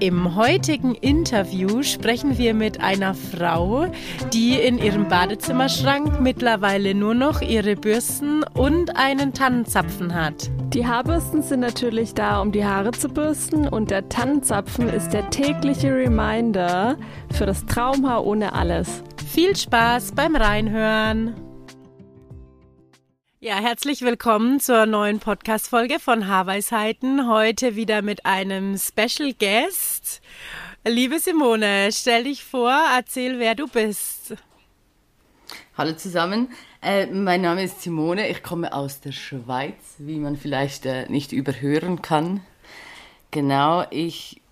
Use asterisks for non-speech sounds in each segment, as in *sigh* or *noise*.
Im heutigen Interview sprechen wir mit einer Frau, die in ihrem Badezimmerschrank mittlerweile nur noch ihre Bürsten und einen Tannenzapfen hat. Die Haarbürsten sind natürlich da, um die Haare zu bürsten und der Tannenzapfen ist der tägliche Reminder für das Traumhaar ohne alles. Viel Spaß beim Reinhören! Ja, herzlich willkommen zur neuen Podcast-Folge von Haarweisheiten. Heute wieder mit einem Special Guest. Liebe Simone, stell dich vor, erzähl, wer du bist. Hallo zusammen, äh, mein Name ist Simone, ich komme aus der Schweiz, wie man vielleicht äh, nicht überhören kann. Genau, ich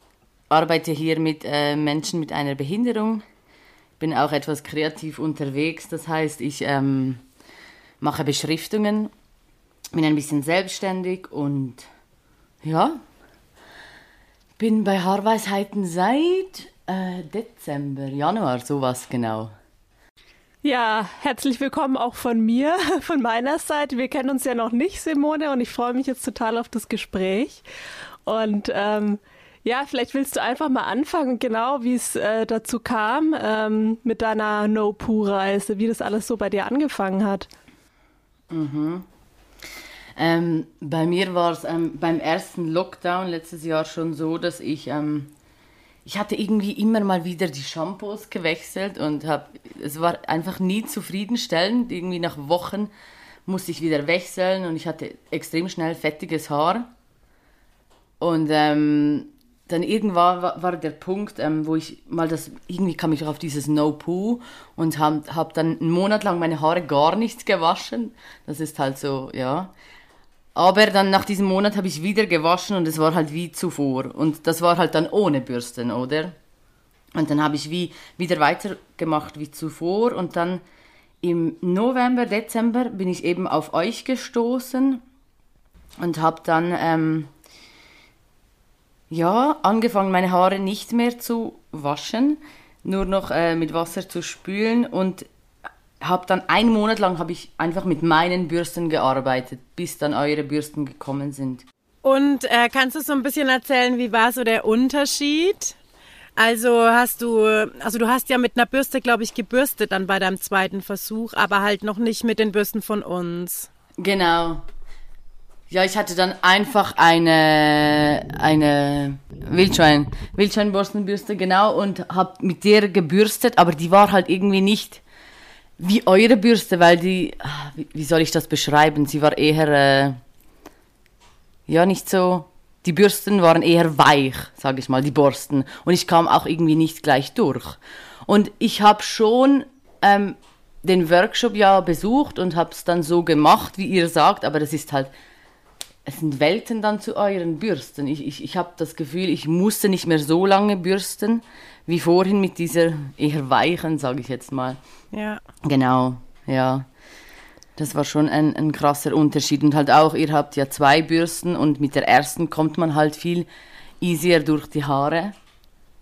arbeite hier mit äh, Menschen mit einer Behinderung, bin auch etwas kreativ unterwegs, das heißt, ich ähm, mache Beschriftungen, bin ein bisschen selbstständig und ja, bin bei Haarweisheiten seit äh, Dezember, Januar, sowas genau. Ja, herzlich willkommen auch von mir, *laughs* von meiner Seite. Wir kennen uns ja noch nicht, Simone, und ich freue mich jetzt total auf das Gespräch. Und ähm, ja, vielleicht willst du einfach mal anfangen, genau wie es äh, dazu kam ähm, mit deiner No-Poo-Reise, wie das alles so bei dir angefangen hat. Mhm. Ähm, bei mir war es ähm, beim ersten Lockdown letztes Jahr schon so, dass ich ähm, ich hatte irgendwie immer mal wieder die Shampoos gewechselt und habe es war einfach nie zufriedenstellend. Irgendwie nach Wochen musste ich wieder wechseln und ich hatte extrem schnell fettiges Haar und ähm, dann irgendwann war, war der Punkt, ähm, wo ich mal das, irgendwie kam ich auf dieses No-Poo und habe hab dann einen Monat lang meine Haare gar nicht gewaschen. Das ist halt so, ja. Aber dann nach diesem Monat habe ich wieder gewaschen und es war halt wie zuvor. Und das war halt dann ohne Bürsten, oder? Und dann habe ich wie wieder weitergemacht wie zuvor und dann im November, Dezember bin ich eben auf euch gestoßen und habe dann ähm, ja, angefangen, meine Haare nicht mehr zu waschen, nur noch äh, mit Wasser zu spülen und habe dann einen Monat lang habe ich einfach mit meinen Bürsten gearbeitet, bis dann eure Bürsten gekommen sind. Und äh, kannst du so ein bisschen erzählen, wie war so der Unterschied? Also hast du, also du hast ja mit einer Bürste, glaube ich, gebürstet dann bei deinem zweiten Versuch, aber halt noch nicht mit den Bürsten von uns. Genau. Ja, ich hatte dann einfach eine, eine Wildschwein, Wildschweinborstenbürste, genau, und habe mit der gebürstet, aber die war halt irgendwie nicht wie eure Bürste, weil die, ah, wie soll ich das beschreiben? Sie war eher, äh, ja, nicht so, die Bürsten waren eher weich, sage ich mal, die Borsten. Und ich kam auch irgendwie nicht gleich durch. Und ich habe schon ähm, den Workshop ja besucht und habe es dann so gemacht, wie ihr sagt, aber das ist halt es sind Welten dann zu euren Bürsten. Ich, ich, ich habe das Gefühl, ich musste nicht mehr so lange bürsten wie vorhin mit dieser eher weichen, sage ich jetzt mal. Ja. Genau, ja. Das war schon ein, ein krasser Unterschied. Und halt auch, ihr habt ja zwei Bürsten und mit der ersten kommt man halt viel easier durch die Haare.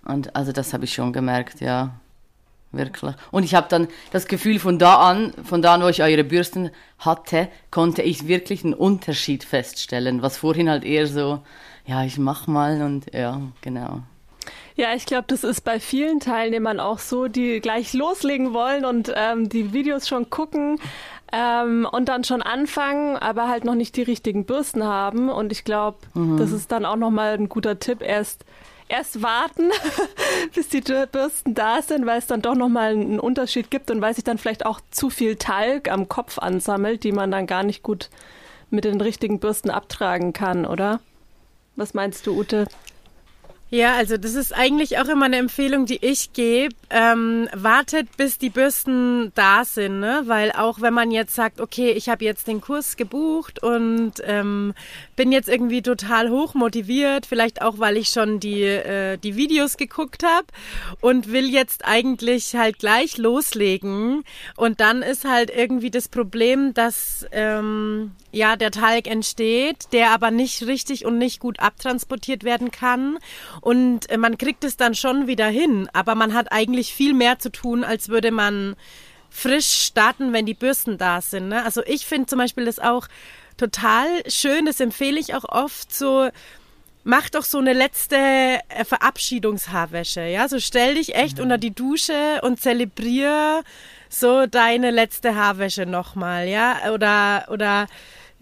Und also das habe ich schon gemerkt, ja wirklich. Und ich habe dann das Gefühl, von da an, von da an, wo ich eure Bürsten hatte, konnte ich wirklich einen Unterschied feststellen, was vorhin halt eher so, ja, ich mach mal und ja, genau. Ja, ich glaube, das ist bei vielen Teilnehmern auch so, die gleich loslegen wollen und ähm, die Videos schon gucken ähm, und dann schon anfangen, aber halt noch nicht die richtigen Bürsten haben. Und ich glaube, mhm. das ist dann auch nochmal ein guter Tipp, erst erst warten, *laughs* bis die Bürsten da sind, weil es dann doch nochmal einen Unterschied gibt und weil sich dann vielleicht auch zu viel Talg am Kopf ansammelt, die man dann gar nicht gut mit den richtigen Bürsten abtragen kann, oder? Was meinst du, Ute? Ja, also das ist eigentlich auch immer eine Empfehlung, die ich gebe. Ähm, wartet, bis die Bürsten da sind, ne? weil auch wenn man jetzt sagt, okay, ich habe jetzt den Kurs gebucht und ähm, bin jetzt irgendwie total hoch motiviert, vielleicht auch, weil ich schon die, äh, die Videos geguckt habe und will jetzt eigentlich halt gleich loslegen und dann ist halt irgendwie das Problem, dass ähm, ja der Talg entsteht, der aber nicht richtig und nicht gut abtransportiert werden kann und äh, man kriegt es dann schon wieder hin, aber man hat eigentlich viel mehr zu tun, als würde man frisch starten, wenn die Bürsten da sind. Ne? Also ich finde zum Beispiel das auch total schön, das empfehle ich auch oft so, mach doch so eine letzte äh, Verabschiedungshaarwäsche, ja, so stell dich echt mhm. unter die Dusche und zelebrier so deine letzte Haarwäsche nochmal, ja, oder, oder,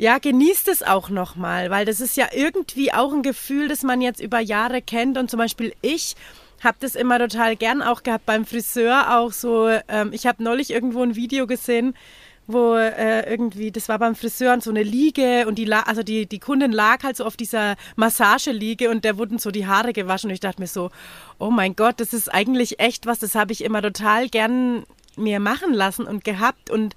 ja, genießt es auch nochmal, weil das ist ja irgendwie auch ein Gefühl, das man jetzt über Jahre kennt. Und zum Beispiel ich habe das immer total gern auch gehabt beim Friseur auch so. Ähm, ich habe neulich irgendwo ein Video gesehen, wo äh, irgendwie, das war beim Friseur und so eine Liege und die, also die, die Kundin lag halt so auf dieser Massageliege und der wurden so die Haare gewaschen und ich dachte mir so, oh mein Gott, das ist eigentlich echt was, das habe ich immer total gern mir machen lassen und gehabt und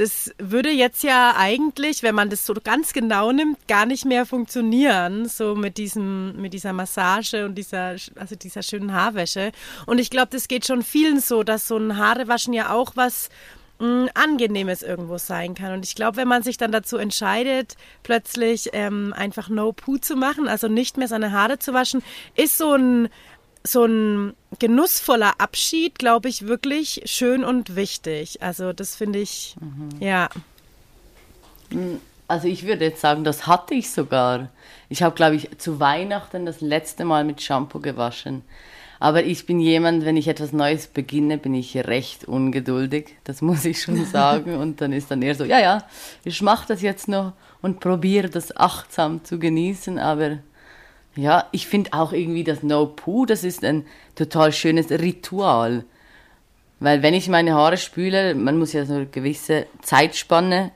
das würde jetzt ja eigentlich, wenn man das so ganz genau nimmt, gar nicht mehr funktionieren, so mit diesem, mit dieser Massage und dieser, also dieser schönen Haarwäsche. Und ich glaube, das geht schon vielen so, dass so ein Haarewaschen ja auch was mh, mm, Angenehmes irgendwo sein kann. Und ich glaube, wenn man sich dann dazu entscheidet, plötzlich ähm, einfach No Poo zu machen, also nicht mehr seine Haare zu waschen, ist so ein so ein genussvoller Abschied, glaube ich, wirklich schön und wichtig. Also das finde ich, mhm. ja. Hm, also ich würde jetzt sagen, das hatte ich sogar. Ich habe, glaube ich, zu Weihnachten das letzte Mal mit Shampoo gewaschen. Aber ich bin jemand, wenn ich etwas Neues beginne, bin ich recht ungeduldig. Das *laughs* muss ich schon *laughs* sagen. Und dann ist dann eher so, ja, ja, ich mache das jetzt noch und probiere das achtsam zu genießen. Aber ja, ich finde auch irgendwie das No-Poo, das ist ein total schönes Ritual. Weil wenn ich meine Haare spüle, man muss ja so eine gewisse Zeitspanne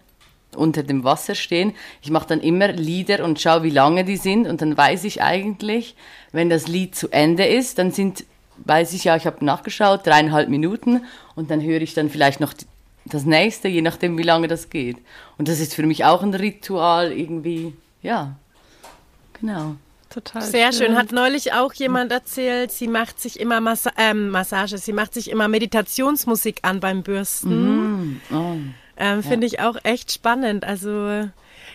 unter dem Wasser stehen. Ich mache dann immer Lieder und schaue, wie lange die sind und dann weiß ich eigentlich, wenn das Lied zu Ende ist, dann sind, weiß ich ja, ich habe nachgeschaut, dreieinhalb Minuten und dann höre ich dann vielleicht noch das nächste, je nachdem, wie lange das geht. Und das ist für mich auch ein Ritual irgendwie, ja, genau. Total Sehr schön. schön. Hat neulich auch jemand erzählt, sie macht sich immer Massa äh, Massage, sie macht sich immer Meditationsmusik an beim Bürsten. Mm. Oh. Ähm, Finde ja. ich auch echt spannend. Also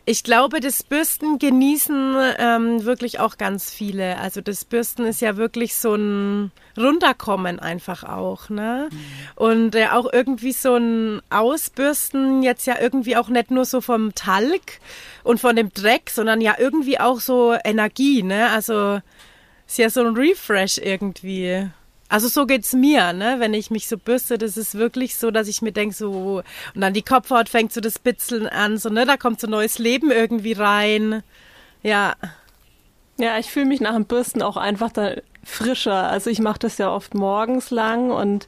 ich glaube, das Bürsten genießen ähm, wirklich auch ganz viele. Also das Bürsten ist ja wirklich so ein Runterkommen einfach auch, ne? Und äh, auch irgendwie so ein Ausbürsten jetzt ja irgendwie auch nicht nur so vom Talg und von dem Dreck, sondern ja irgendwie auch so Energie, ne? Also ist ja so ein Refresh irgendwie. Also so geht's mir, ne? Wenn ich mich so bürste, das ist wirklich so, dass ich mir denke, so, und dann die Kopfhaut fängt so das Bitzeln an, so, ne? Da kommt so neues Leben irgendwie rein. Ja. Ja, ich fühle mich nach dem Bürsten auch einfach da frischer. Also ich mache das ja oft morgens lang und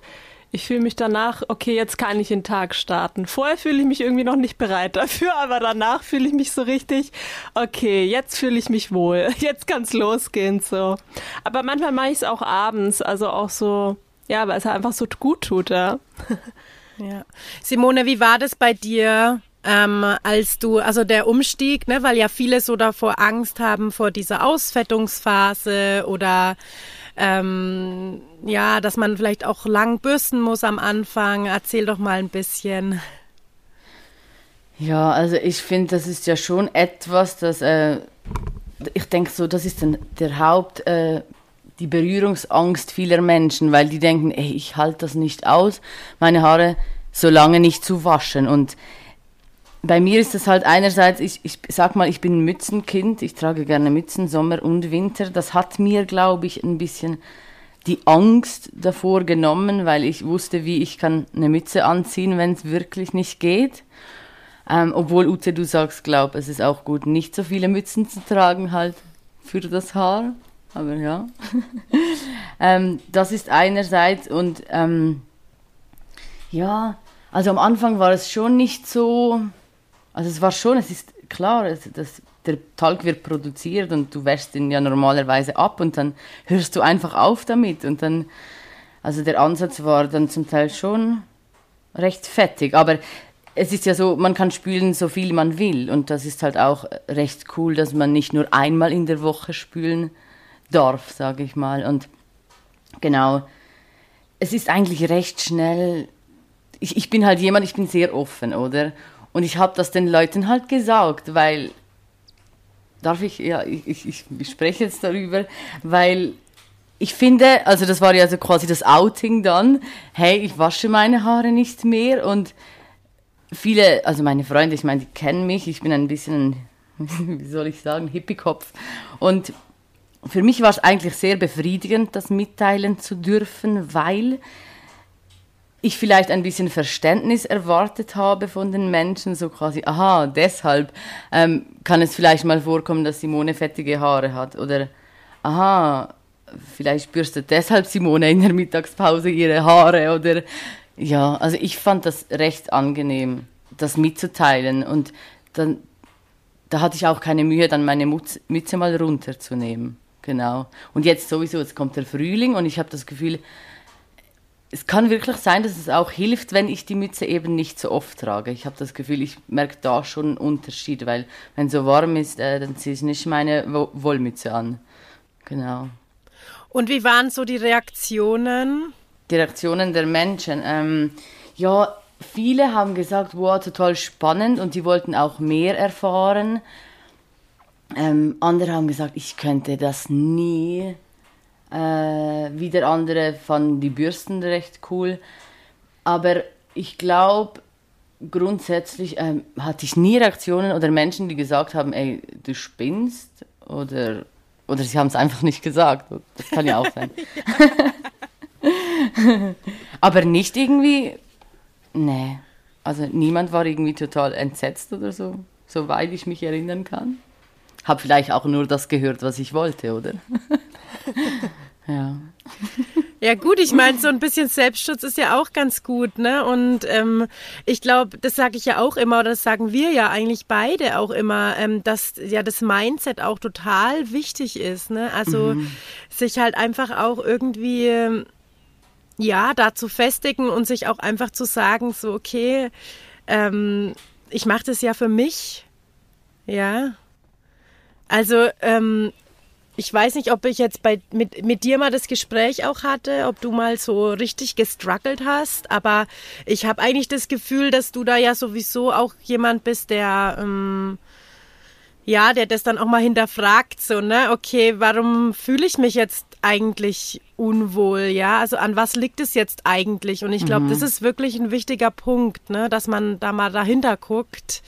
ich fühle mich danach, okay, jetzt kann ich den Tag starten. Vorher fühle ich mich irgendwie noch nicht bereit dafür, aber danach fühle ich mich so richtig, okay, jetzt fühle ich mich wohl. *laughs* Jetzt kann es losgehen, so. Aber manchmal mache ich es auch abends, also auch so, ja, weil es halt einfach so gut tut, ja. *laughs* Ja. Simone, wie war das bei dir? Ähm, als du, also der Umstieg, ne, weil ja viele so davor Angst haben vor dieser Ausfettungsphase oder ähm, ja, dass man vielleicht auch lang bürsten muss am Anfang. Erzähl doch mal ein bisschen. Ja, also ich finde, das ist ja schon etwas, das, äh, ich denke so, das ist dann der Haupt, äh, die Berührungsangst vieler Menschen, weil die denken, ey, ich halte das nicht aus, meine Haare so lange nicht zu waschen. Und bei mir ist es halt einerseits, ich, ich sag mal, ich bin ein Mützenkind, ich trage gerne Mützen, Sommer und Winter. Das hat mir, glaube ich, ein bisschen die Angst davor genommen, weil ich wusste, wie ich kann eine Mütze anziehen, wenn es wirklich nicht geht. Ähm, obwohl, Ute, du sagst, glaub, es ist auch gut, nicht so viele Mützen zu tragen, halt für das Haar. Aber ja. *laughs* ähm, das ist einerseits und ähm, ja, also am Anfang war es schon nicht so also es war schon, es ist klar, es, das der Talg wird produziert und du wäschst ihn ja normalerweise ab und dann hörst du einfach auf damit. Und dann, also der Ansatz war dann zum Teil schon recht fettig, aber es ist ja so, man kann spülen so viel man will. Und das ist halt auch recht cool, dass man nicht nur einmal in der Woche spülen darf, sage ich mal. Und genau, es ist eigentlich recht schnell, ich, ich bin halt jemand, ich bin sehr offen, oder? Und ich habe das den Leuten halt gesagt, weil darf ich, ja, ich, ich, ich spreche jetzt darüber, weil ich finde, also das war ja so quasi das Outing dann, hey, ich wasche meine Haare nicht mehr und viele, also meine Freunde, ich meine, die kennen mich, ich bin ein bisschen, *laughs* wie soll ich sagen, Hippie-Kopf. Und für mich war es eigentlich sehr befriedigend, das mitteilen zu dürfen, weil ich vielleicht ein bisschen Verständnis erwartet habe von den Menschen, so quasi, aha, deshalb ähm, kann es vielleicht mal vorkommen, dass Simone fettige Haare hat oder aha, vielleicht bürstet deshalb Simone in der Mittagspause ihre Haare oder ja, also ich fand das recht angenehm, das mitzuteilen und dann da hatte ich auch keine Mühe, dann meine Mütze mal runterzunehmen. Genau. Und jetzt sowieso, jetzt kommt der Frühling und ich habe das Gefühl, es kann wirklich sein, dass es auch hilft, wenn ich die Mütze eben nicht so oft trage. Ich habe das Gefühl, ich merke da schon einen Unterschied, weil wenn es so warm ist, äh, dann ziehe ich nicht meine Wollmütze an. Genau. Und wie waren so die Reaktionen? Die Reaktionen der Menschen. Ähm, ja, viele haben gesagt, wow, total spannend und die wollten auch mehr erfahren. Ähm, andere haben gesagt, ich könnte das nie äh, wieder andere fanden die Bürsten recht cool. Aber ich glaube, grundsätzlich ähm, hatte ich nie Reaktionen oder Menschen, die gesagt haben, ey, du spinnst oder, oder sie haben es einfach nicht gesagt. Das kann ja auch sein. *laughs* *laughs* Aber nicht irgendwie, nee. Also niemand war irgendwie total entsetzt oder so, soweit ich mich erinnern kann. Hab vielleicht auch nur das gehört, was ich wollte, oder? *laughs* ja. Ja gut, ich meine, so ein bisschen Selbstschutz ist ja auch ganz gut, ne? Und ähm, ich glaube, das sage ich ja auch immer, oder das sagen wir ja eigentlich beide auch immer, ähm, dass ja das Mindset auch total wichtig ist, ne? Also mhm. sich halt einfach auch irgendwie ja dazu festigen und sich auch einfach zu sagen, so okay, ähm, ich mache das ja für mich, ja. Also ähm, ich weiß nicht, ob ich jetzt bei, mit, mit dir mal das Gespräch auch hatte, ob du mal so richtig gestruggelt hast, aber ich habe eigentlich das Gefühl, dass du da ja sowieso auch jemand bist, der ähm, ja, der das dann auch mal hinterfragt, so, ne, okay, warum fühle ich mich jetzt eigentlich unwohl, ja, also an was liegt es jetzt eigentlich? Und ich glaube, mhm. das ist wirklich ein wichtiger Punkt, ne, dass man da mal dahinter guckt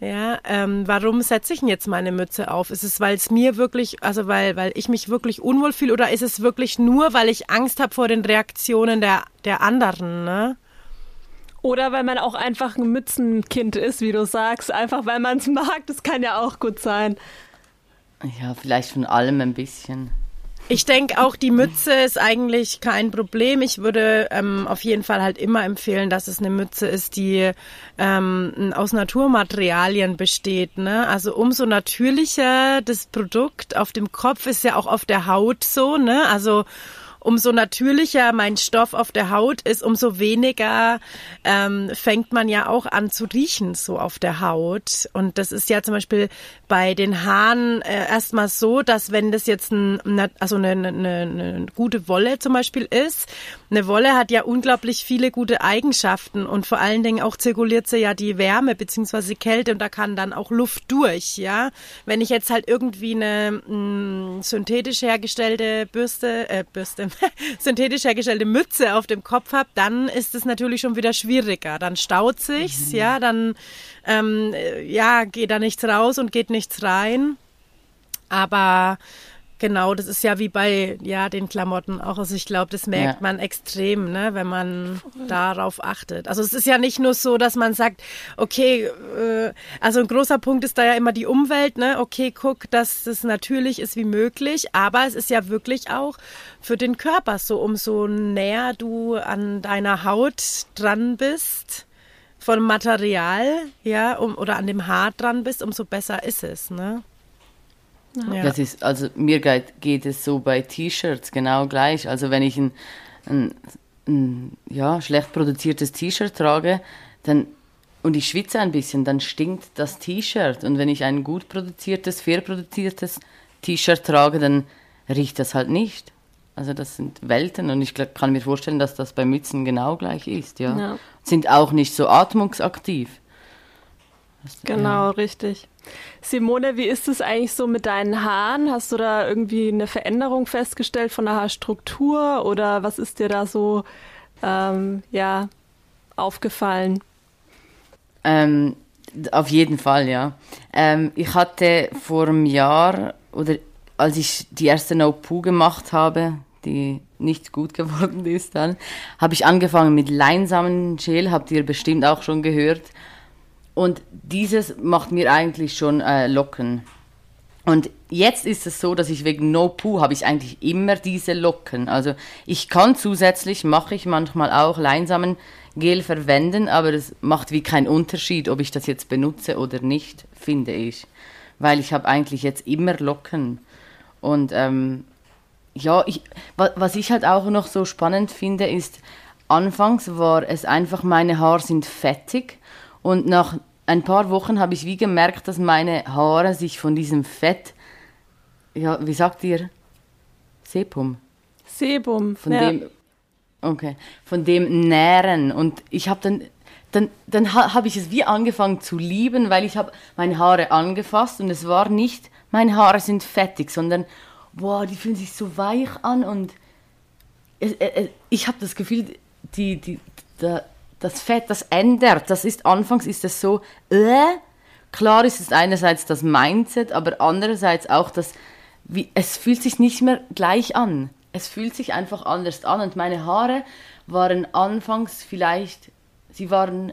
ja, ähm, warum setze ich denn jetzt meine Mütze auf? Ist es, weil es mir wirklich, also weil, weil ich mich wirklich unwohl fühle oder ist es wirklich nur, weil ich Angst habe vor den Reaktionen der, der anderen, ne? Oder weil man auch einfach ein Mützenkind ist, wie du sagst, einfach weil man es *laughs* mag, das kann ja auch gut sein. Ja, vielleicht von allem ein bisschen. Ich denke auch, die Mütze ist eigentlich kein Problem. Ich würde ähm, auf jeden Fall halt immer empfehlen, dass es eine Mütze ist, die ähm, aus Naturmaterialien besteht. Ne? Also umso natürlicher das Produkt auf dem Kopf ist ja auch auf der Haut so. Ne? Also umso natürlicher mein Stoff auf der Haut ist, umso weniger ähm, fängt man ja auch an zu riechen so auf der Haut. Und das ist ja zum Beispiel bei den Haaren äh, erstmal so, dass wenn das jetzt ein, also eine, eine, eine gute Wolle zum Beispiel ist, eine Wolle hat ja unglaublich viele gute Eigenschaften und vor allen Dingen auch zirkuliert sie ja die Wärme beziehungsweise Kälte und da kann dann auch Luft durch, ja. Wenn ich jetzt halt irgendwie eine mh, mm, synthetisch hergestellte Bürste, äh, Bürste, *laughs* synthetisch hergestellte Mütze auf dem Kopf habe, dann ist es natürlich schon wieder schwieriger. Dann staut sich's, mhm. ja, dann ähm, ja, geht da nichts raus und geht nichts rein. Aber Genau, das ist ja wie bei ja den Klamotten auch. Also ich glaube, das merkt ja. man extrem, ne, wenn man Voll. darauf achtet. Also es ist ja nicht nur so, dass man sagt, okay, äh, also ein großer Punkt ist da ja immer die Umwelt, ne? Okay, guck, dass das natürlich ist wie möglich, aber es ist ja wirklich auch für den Körper so, umso näher du an deiner Haut dran bist, vom Material, ja, um, oder an dem Haar dran bist, umso besser ist es, ne? Ja. Das ist, also mir geht, geht es so bei T-Shirts genau gleich. Also wenn ich ein, ein, ein ja, schlecht produziertes T-Shirt trage, dann und ich schwitze ein bisschen, dann stinkt das T-Shirt. Und wenn ich ein gut produziertes, fair produziertes T-Shirt trage, dann riecht das halt nicht. Also das sind Welten und ich kann mir vorstellen, dass das bei Mützen genau gleich ist, ja. ja. Sind auch nicht so atmungsaktiv. Genau, ja. richtig. Simone, wie ist es eigentlich so mit deinen Haaren? Hast du da irgendwie eine Veränderung festgestellt von der Haarstruktur oder was ist dir da so ähm, ja, aufgefallen? Ähm, auf jeden Fall, ja. Ähm, ich hatte vor einem Jahr, oder als ich die erste No-Poo gemacht habe, die nicht gut geworden ist dann, habe ich angefangen mit Leinsamengel, habt ihr bestimmt auch schon gehört. Und dieses macht mir eigentlich schon äh, Locken. Und jetzt ist es so, dass ich wegen No Poo habe ich eigentlich immer diese Locken. Also ich kann zusätzlich, mache ich manchmal auch Leinsamengel verwenden, aber es macht wie keinen Unterschied, ob ich das jetzt benutze oder nicht, finde ich. Weil ich habe eigentlich jetzt immer Locken. Und ähm, ja, ich, was ich halt auch noch so spannend finde, ist, anfangs war es einfach, meine Haare sind fettig und nach ein paar Wochen habe ich wie gemerkt, dass meine Haare sich von diesem Fett, ja, wie sagt ihr? Sebum. Sebum. Von ja. dem, okay, von dem nähren und ich habe dann dann, dann habe ich es wie angefangen zu lieben, weil ich habe meine Haare angefasst und es war nicht, meine Haare sind fettig, sondern boah, die fühlen sich so weich an und es, es, ich habe das Gefühl, die, die, da, das Fett, das ändert. Das ist anfangs ist es so, äh, klar ist es einerseits das Mindset, aber andererseits auch das, wie, es fühlt sich nicht mehr gleich an. Es fühlt sich einfach anders an und meine Haare waren anfangs vielleicht, sie waren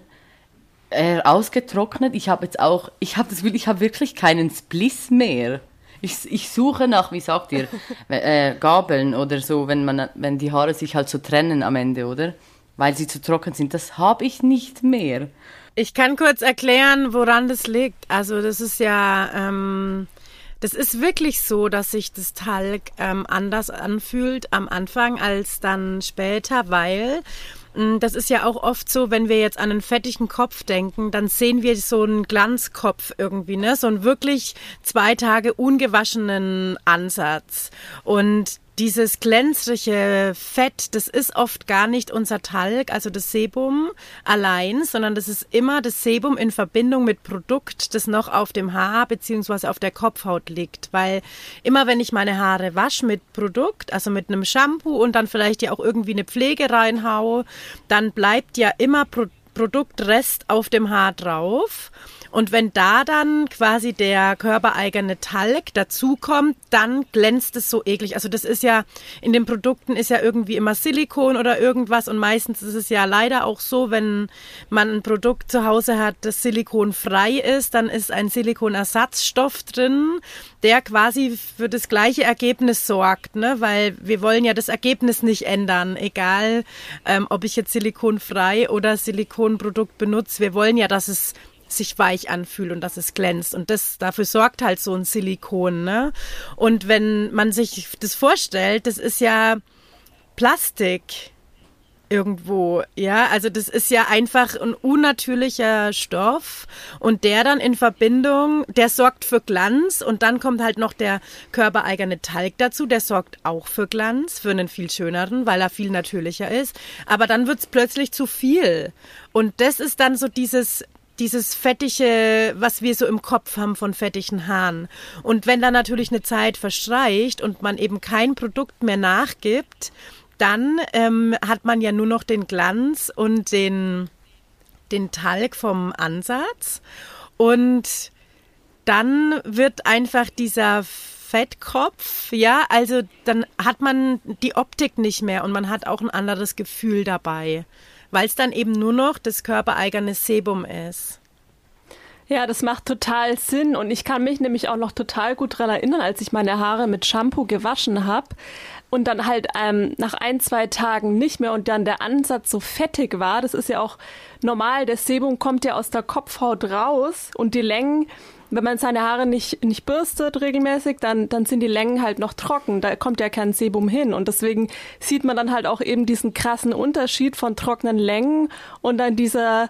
äh, ausgetrocknet. Ich habe jetzt auch, ich habe das ich habe wirklich keinen Spliss mehr. Ich, ich suche nach, wie sagt ihr, *laughs* äh, Gabeln oder so, wenn man, wenn die Haare sich halt so trennen am Ende, oder? weil sie zu trocken sind. Das habe ich nicht mehr. Ich kann kurz erklären, woran das liegt. Also das ist ja, ähm, das ist wirklich so, dass sich das Talg ähm, anders anfühlt am Anfang als dann später, weil das ist ja auch oft so, wenn wir jetzt an einen fettigen Kopf denken, dann sehen wir so einen Glanzkopf irgendwie, ne? So einen wirklich zwei Tage ungewaschenen Ansatz. Und dieses glänzliche Fett, das ist oft gar nicht unser Talg, also das Sebum allein, sondern das ist immer das Sebum in Verbindung mit Produkt, das noch auf dem Haar beziehungsweise auf der Kopfhaut liegt. Weil immer wenn ich meine Haare wasche mit Produkt, also mit einem Shampoo und dann vielleicht ja auch irgendwie eine Pflege reinhaue, dann bleibt ja immer Pro Produktrest auf dem Haar drauf. Und wenn da dann quasi der körpereigene Talg dazukommt, dann glänzt es so eklig. Also das ist ja, in den Produkten ist ja irgendwie immer Silikon oder irgendwas und meistens ist es ja leider auch so, wenn man ein Produkt zu Hause hat, das silikonfrei ist, dann ist ein Silikonersatzstoff drin, der quasi für das gleiche Ergebnis sorgt, ne? weil wir wollen ja das Ergebnis nicht ändern, egal ähm, ob ich jetzt silikonfrei oder Silikonprodukt benutze. Wir wollen ja, dass es sich weich anfühlt und dass es glänzt. Und das, dafür sorgt halt so ein Silikon, ne? Und wenn man sich das vorstellt, das ist ja Plastik irgendwo, ja, also das ist ja einfach ein unnatürlicher Stoff und der dann in Verbindung, der sorgt für Glanz und dann kommt halt noch der körpereigene Talg dazu, der sorgt auch für Glanz, für einen viel schöneren, weil er viel natürlicher ist, aber dann wird's plötzlich zu viel und das ist dann so dieses dieses fettige, was wir so im Kopf haben von fettigen Haaren. Und wenn dann natürlich eine Zeit verstreicht und man eben kein Produkt mehr nachgibt, dann ähm, hat man ja nur noch den Glanz und den, den Talg vom Ansatz. Und dann wird einfach dieser Fettkopf, ja, also dann hat man die Optik nicht mehr und man hat auch ein anderes Gefühl dabei weil es dann eben nur noch das körpereigene Sebum ist. Ja, das macht total Sinn und ich kann mich nämlich auch noch total gut daran erinnern, als ich meine Haare mit Shampoo gewaschen habe und dann halt ähm, nach ein, zwei Tagen nicht mehr und dann der Ansatz so fettig war. Das ist ja auch normal, das Sebum kommt ja aus der Kopfhaut raus und die Längen wenn man seine Haare nicht, nicht bürstet regelmäßig, dann, dann sind die Längen halt noch trocken. Da kommt ja kein Sebum hin. Und deswegen sieht man dann halt auch eben diesen krassen Unterschied von trockenen Längen und dann dieser,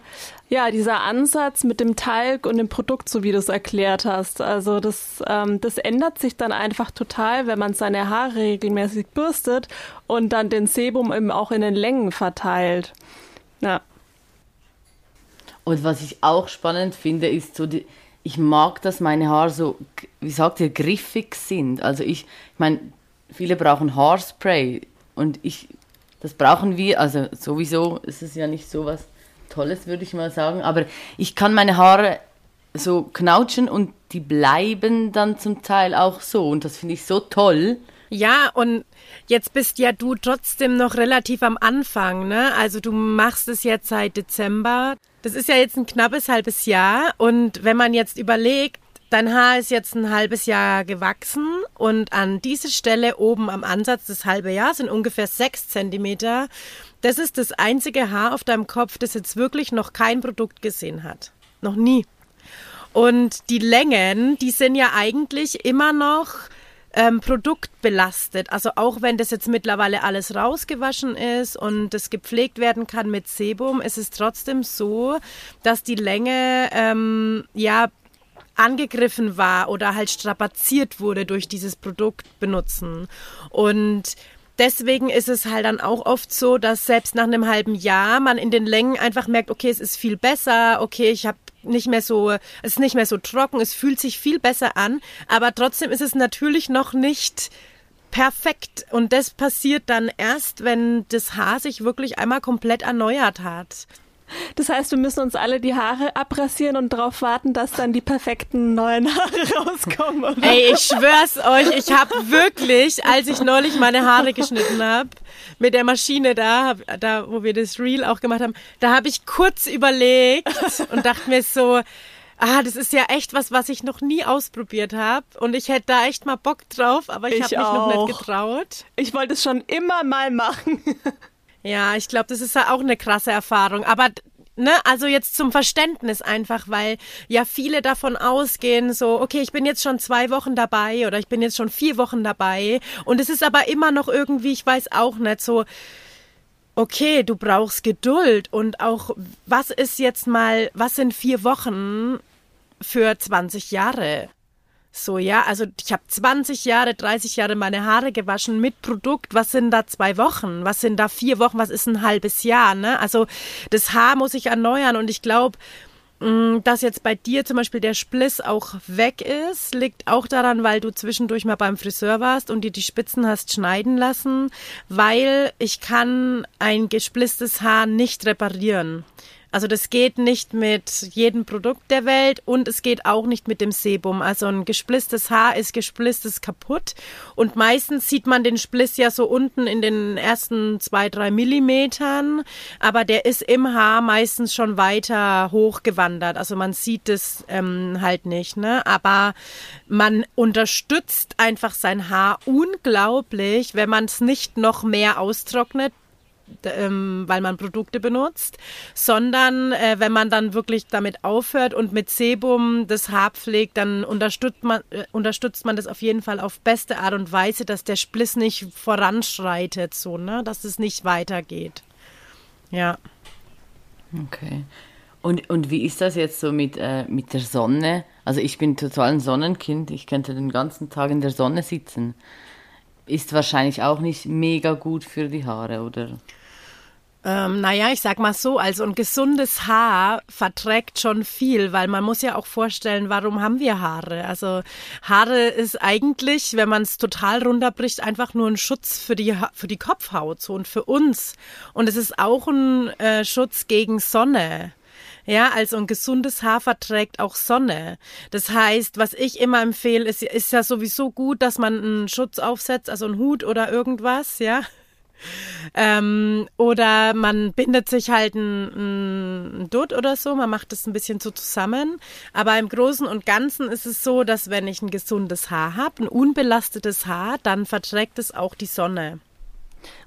ja, dieser Ansatz mit dem Talg und dem Produkt, so wie du es erklärt hast. Also das, ähm, das ändert sich dann einfach total, wenn man seine Haare regelmäßig bürstet und dann den Sebum eben auch in den Längen verteilt. Ja. Und was ich auch spannend finde, ist so die, ich mag, dass meine Haare so, wie sagt ihr, griffig sind. Also ich, ich meine, viele brauchen Haarspray und ich, das brauchen wir, also sowieso ist es ja nicht so was Tolles, würde ich mal sagen, aber ich kann meine Haare so knautschen und die bleiben dann zum Teil auch so und das finde ich so toll. Ja, und jetzt bist ja du trotzdem noch relativ am Anfang, ne? Also du machst es jetzt seit Dezember. Das ist ja jetzt ein knappes halbes Jahr. Und wenn man jetzt überlegt, dein Haar ist jetzt ein halbes Jahr gewachsen und an diese Stelle oben am Ansatz des halben Jahres sind ungefähr sechs Zentimeter. Das ist das einzige Haar auf deinem Kopf, das jetzt wirklich noch kein Produkt gesehen hat. Noch nie. Und die Längen, die sind ja eigentlich immer noch ähm, produktbelastet. Also auch wenn das jetzt mittlerweile alles rausgewaschen ist und das gepflegt werden kann mit Sebum, ist es trotzdem so, dass die Länge ähm, ja angegriffen war oder halt strapaziert wurde durch dieses Produkt benutzen. Und deswegen ist es halt dann auch oft so, dass selbst nach einem halben Jahr man in den Längen einfach merkt, okay, es ist viel besser, okay, ich habe nicht mehr so, es ist nicht mehr so trocken, es fühlt sich viel besser an, aber trotzdem ist es natürlich noch nicht perfekt und das passiert dann erst, wenn das Haar sich wirklich einmal komplett erneuert hat. Das heißt, wir müssen uns alle die Haare abrasieren und darauf warten, dass dann die perfekten neuen *laughs* Haare rauskommen. Oder? Ey, ich schwör's euch, ich habe wirklich, als ich neulich meine Haare geschnitten habe, mit der Maschine da, da wo wir das Reel auch gemacht haben, da habe ich kurz überlegt und dachte mir so, ah, das ist ja echt was, was ich noch nie ausprobiert habe. Und ich hätte da echt mal Bock drauf, aber ich, ich habe mich noch nicht getraut. Ich wollte es schon immer mal machen. *laughs* Ja, ich glaube, das ist ja auch eine krasse Erfahrung. Aber ne, also jetzt zum Verständnis einfach, weil ja viele davon ausgehen, so, okay, ich bin jetzt schon zwei Wochen dabei oder ich bin jetzt schon vier Wochen dabei und es ist aber immer noch irgendwie, ich weiß auch nicht, so, okay, du brauchst Geduld und auch, was ist jetzt mal, was sind vier Wochen für 20 Jahre? So, ja, also ich habe 20 Jahre, 30 Jahre meine Haare gewaschen mit Produkt. Was sind da zwei Wochen? Was sind da vier Wochen? Was ist ein halbes Jahr? Ne? Also das Haar muss ich erneuern und ich glaube, mm, dass jetzt bei dir zum Beispiel der Spliss auch weg ist, liegt auch daran, weil du zwischendurch mal beim Friseur warst und dir die Spitzen hast schneiden lassen, weil ich kann ein gesplisstes Haar nicht reparieren. Also das geht nicht mit jedem Produkt der Welt und es geht auch nicht mit dem Sebum. Also ein gesplisstes Haar ist gesplisstes kaputt und meistens sieht man den Spliss ja so unten in den ersten zwei, drei Millimetern, aber der ist im Haar meistens schon weiter hochgewandert. Also man sieht es ähm, halt nicht, ne? Aber man unterstützt einfach sein Haar unglaublich, wenn man es nicht noch mehr austrocknet ähm, weil man Produkte benutzt, sondern äh, wenn man dann wirklich damit aufhört und mit Sebum das Haar pflegt, dann unterstützt man, äh, unterstützt man das auf jeden Fall auf beste Art und Weise, dass der Spliss nicht voranschreitet, so, ne? dass es nicht weitergeht. Ja. Okay. Und, und wie ist das jetzt so mit, äh, mit der Sonne? Also ich bin total ein Sonnenkind, ich könnte den ganzen Tag in der Sonne sitzen. Ist wahrscheinlich auch nicht mega gut für die Haare, oder? Ähm, naja, ich sag mal so, also ein gesundes Haar verträgt schon viel, weil man muss ja auch vorstellen, warum haben wir Haare? Also Haare ist eigentlich, wenn man es total runterbricht, einfach nur ein Schutz für die, für die Kopfhaut so und für uns. Und es ist auch ein äh, Schutz gegen Sonne. Ja, also ein gesundes Haar verträgt auch Sonne. Das heißt, was ich immer empfehle, ist, ist ja sowieso gut, dass man einen Schutz aufsetzt, also einen Hut oder irgendwas, ja ähm, oder man bindet sich halt ein, ein Dutt oder so, man macht das ein bisschen so zusammen. Aber im Großen und Ganzen ist es so, dass wenn ich ein gesundes Haar habe, ein unbelastetes Haar, dann verträgt es auch die Sonne.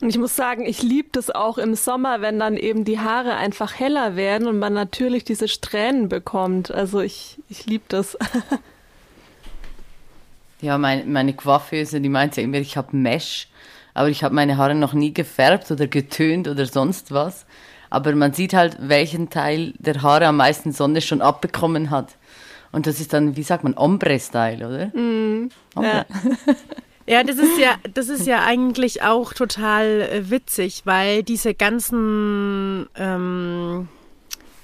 Und ich muss sagen, ich liebe das auch im Sommer, wenn dann eben die Haare einfach heller werden und man natürlich diese Strähnen bekommt. Also ich, ich liebe das. *laughs* ja, mein, meine Coiffeuse, die meinte immer, ich habe Mesh, aber ich habe meine Haare noch nie gefärbt oder getönt oder sonst was. Aber man sieht halt, welchen Teil der Haare am meisten Sonne schon abbekommen hat. Und das ist dann, wie sagt man, Ombre-Style, oder? Mm, Ombre. Ja. *laughs* Ja, das ist ja, das ist ja eigentlich auch total äh, witzig, weil diese ganzen ähm,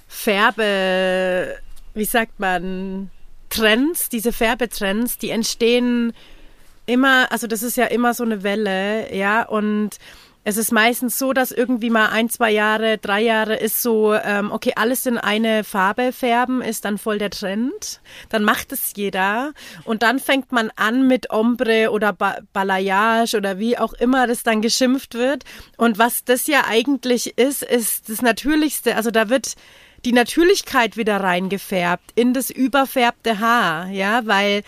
Färbe, wie sagt man, Trends, diese Färbetrends, die entstehen immer, also das ist ja immer so eine Welle, ja, und es ist meistens so, dass irgendwie mal ein, zwei Jahre, drei Jahre ist so, ähm, okay, alles in eine Farbe färben ist dann voll der Trend. Dann macht es jeder. Und dann fängt man an mit Ombre oder ba Balayage oder wie auch immer das dann geschimpft wird. Und was das ja eigentlich ist, ist das Natürlichste. Also da wird die Natürlichkeit wieder reingefärbt in das überfärbte Haar, ja, weil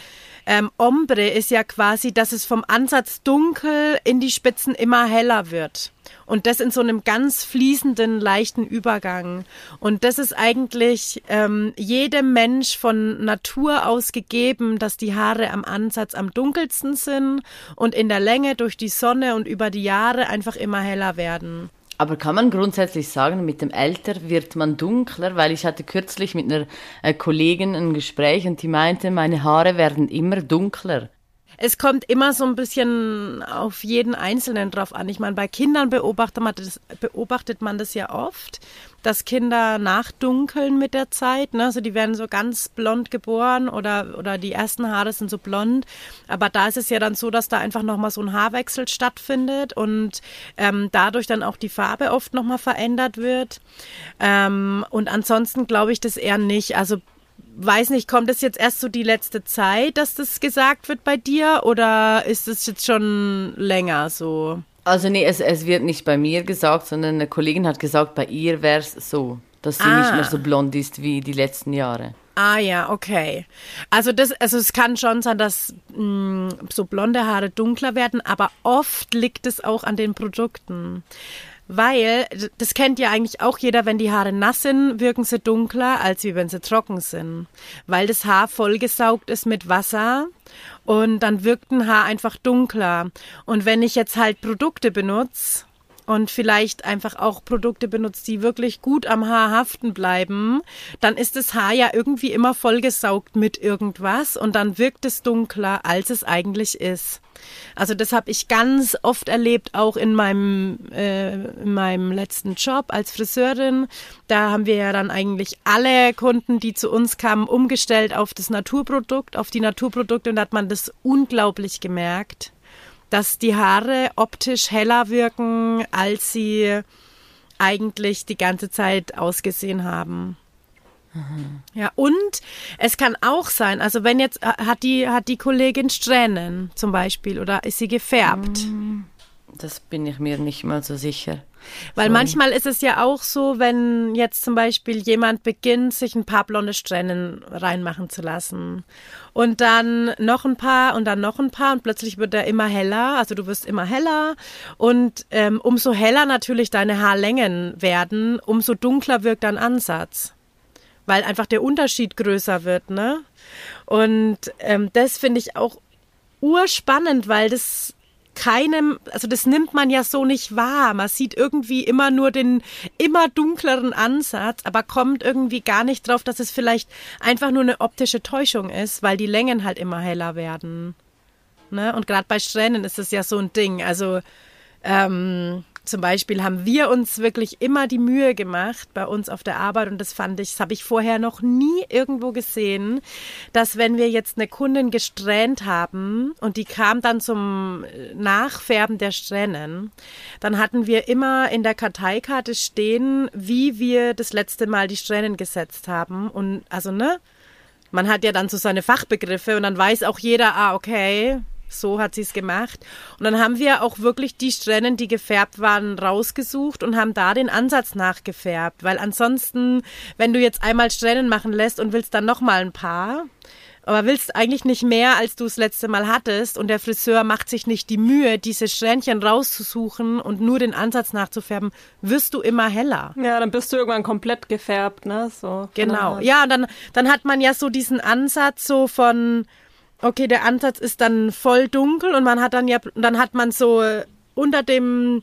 ähm, Ombre ist ja quasi, dass es vom Ansatz dunkel in die Spitzen immer heller wird. Und das in so einem ganz fließenden, leichten Übergang. Und das ist eigentlich ähm, jedem Mensch von Natur aus gegeben, dass die Haare am Ansatz am dunkelsten sind und in der Länge durch die Sonne und über die Jahre einfach immer heller werden. Aber kann man grundsätzlich sagen, mit dem Alter wird man dunkler? Weil ich hatte kürzlich mit einer äh, Kollegin ein Gespräch und die meinte, meine Haare werden immer dunkler. Es kommt immer so ein bisschen auf jeden Einzelnen drauf an. Ich meine, bei Kindern beobachtet man das, beobachtet man das ja oft, dass Kinder nachdunkeln mit der Zeit. Ne? Also die werden so ganz blond geboren oder, oder die ersten Haare sind so blond. Aber da ist es ja dann so, dass da einfach nochmal so ein Haarwechsel stattfindet und ähm, dadurch dann auch die Farbe oft nochmal verändert wird. Ähm, und ansonsten glaube ich das eher nicht. Also weiß nicht, kommt es jetzt erst so die letzte Zeit, dass das gesagt wird bei dir oder ist es jetzt schon länger so? Also nee, es, es wird nicht bei mir gesagt, sondern eine Kollegin hat gesagt, bei ihr wäre es so, dass sie ah. nicht mehr so blond ist wie die letzten Jahre. Ah ja, okay. Also das, also es kann schon sein, dass mh, mm, so blonde Haare dunkler werden, aber oft liegt es auch an den Produkten. Weil, das kennt ja eigentlich auch jeder, wenn die Haare nass sind, wirken sie dunkler, als wie wenn sie trocken sind. Weil das Haar vollgesaugt ist mit Wasser und dann wirkt ein Haar einfach dunkler. Und wenn ich jetzt halt Produkte benutze, und vielleicht einfach auch Produkte benutzt, die wirklich gut am Haar haften bleiben, dann ist das Haar ja irgendwie immer vollgesaugt mit irgendwas und dann wirkt es dunkler, als es eigentlich ist. Also das habe ich ganz oft erlebt, auch in meinem, äh, in meinem letzten Job als Friseurin. Da haben wir ja dann eigentlich alle Kunden, die zu uns kamen, umgestellt auf das Naturprodukt, auf die Naturprodukte und da hat man das unglaublich gemerkt dass die Haare optisch heller wirken, als sie eigentlich die ganze Zeit ausgesehen haben. Mhm. Ja, und es kann auch sein, also wenn jetzt äh, hat die, hat die Kollegin Strähnen zum Beispiel oder ist sie gefärbt? Mm, das bin ich mir nicht mal so sicher. Weil Sorry. manchmal ist es ja auch so, wenn jetzt zum Beispiel jemand beginnt, sich ein paar blonde Strähnen reinmachen zu lassen und dann noch ein paar und dann noch ein paar und plötzlich wird er immer heller, also du wirst immer heller und ähm, umso heller natürlich deine Haarlängen werden, umso dunkler wirkt dein Ansatz, weil einfach der Unterschied größer wird, ne? Und ähm, das finde ich auch urspannend, weil das keinem, also das nimmt man ja so nicht wahr. Man sieht irgendwie immer nur den immer dunkleren Ansatz, aber kommt irgendwie gar nicht drauf, dass es vielleicht einfach nur eine optische Täuschung ist, weil die Längen halt immer heller werden. Ne? Und gerade bei Strähnen ist es ja so ein Ding. Also ähm, zum Beispiel haben wir uns wirklich immer die Mühe gemacht bei uns auf der Arbeit und das fand ich, das habe ich vorher noch nie irgendwo gesehen, dass wenn wir jetzt eine Kundin gesträhnt haben und die kam dann zum Nachfärben der Strähnen, dann hatten wir immer in der Karteikarte stehen, wie wir das letzte Mal die Strähnen gesetzt haben und also ne, man hat ja dann so seine Fachbegriffe und dann weiß auch jeder, ah okay, So hat sie es gemacht. Und dann haben wir auch wirklich die Strähnen, die gefärbt waren, rausgesucht und haben da den Ansatz nachgefärbt. Weil ansonsten, wenn du jetzt einmal Strähnen machen lässt und willst dann nochmal ein paar, aber willst eigentlich nicht mehr, als du das letzte Mal hattest und der Friseur macht sich nicht die Mühe, diese Strähnchen rauszusuchen und nur den Ansatz nachzufärben, wirst du immer heller. Ja, dann bist du irgendwann komplett gefärbt, ne? So. Genau. Ja, und dann, dann hat man ja so diesen Ansatz so von, okay, der Ansatz ist dann voll dunkel und man hat dann ja, dann hat man so unter dem,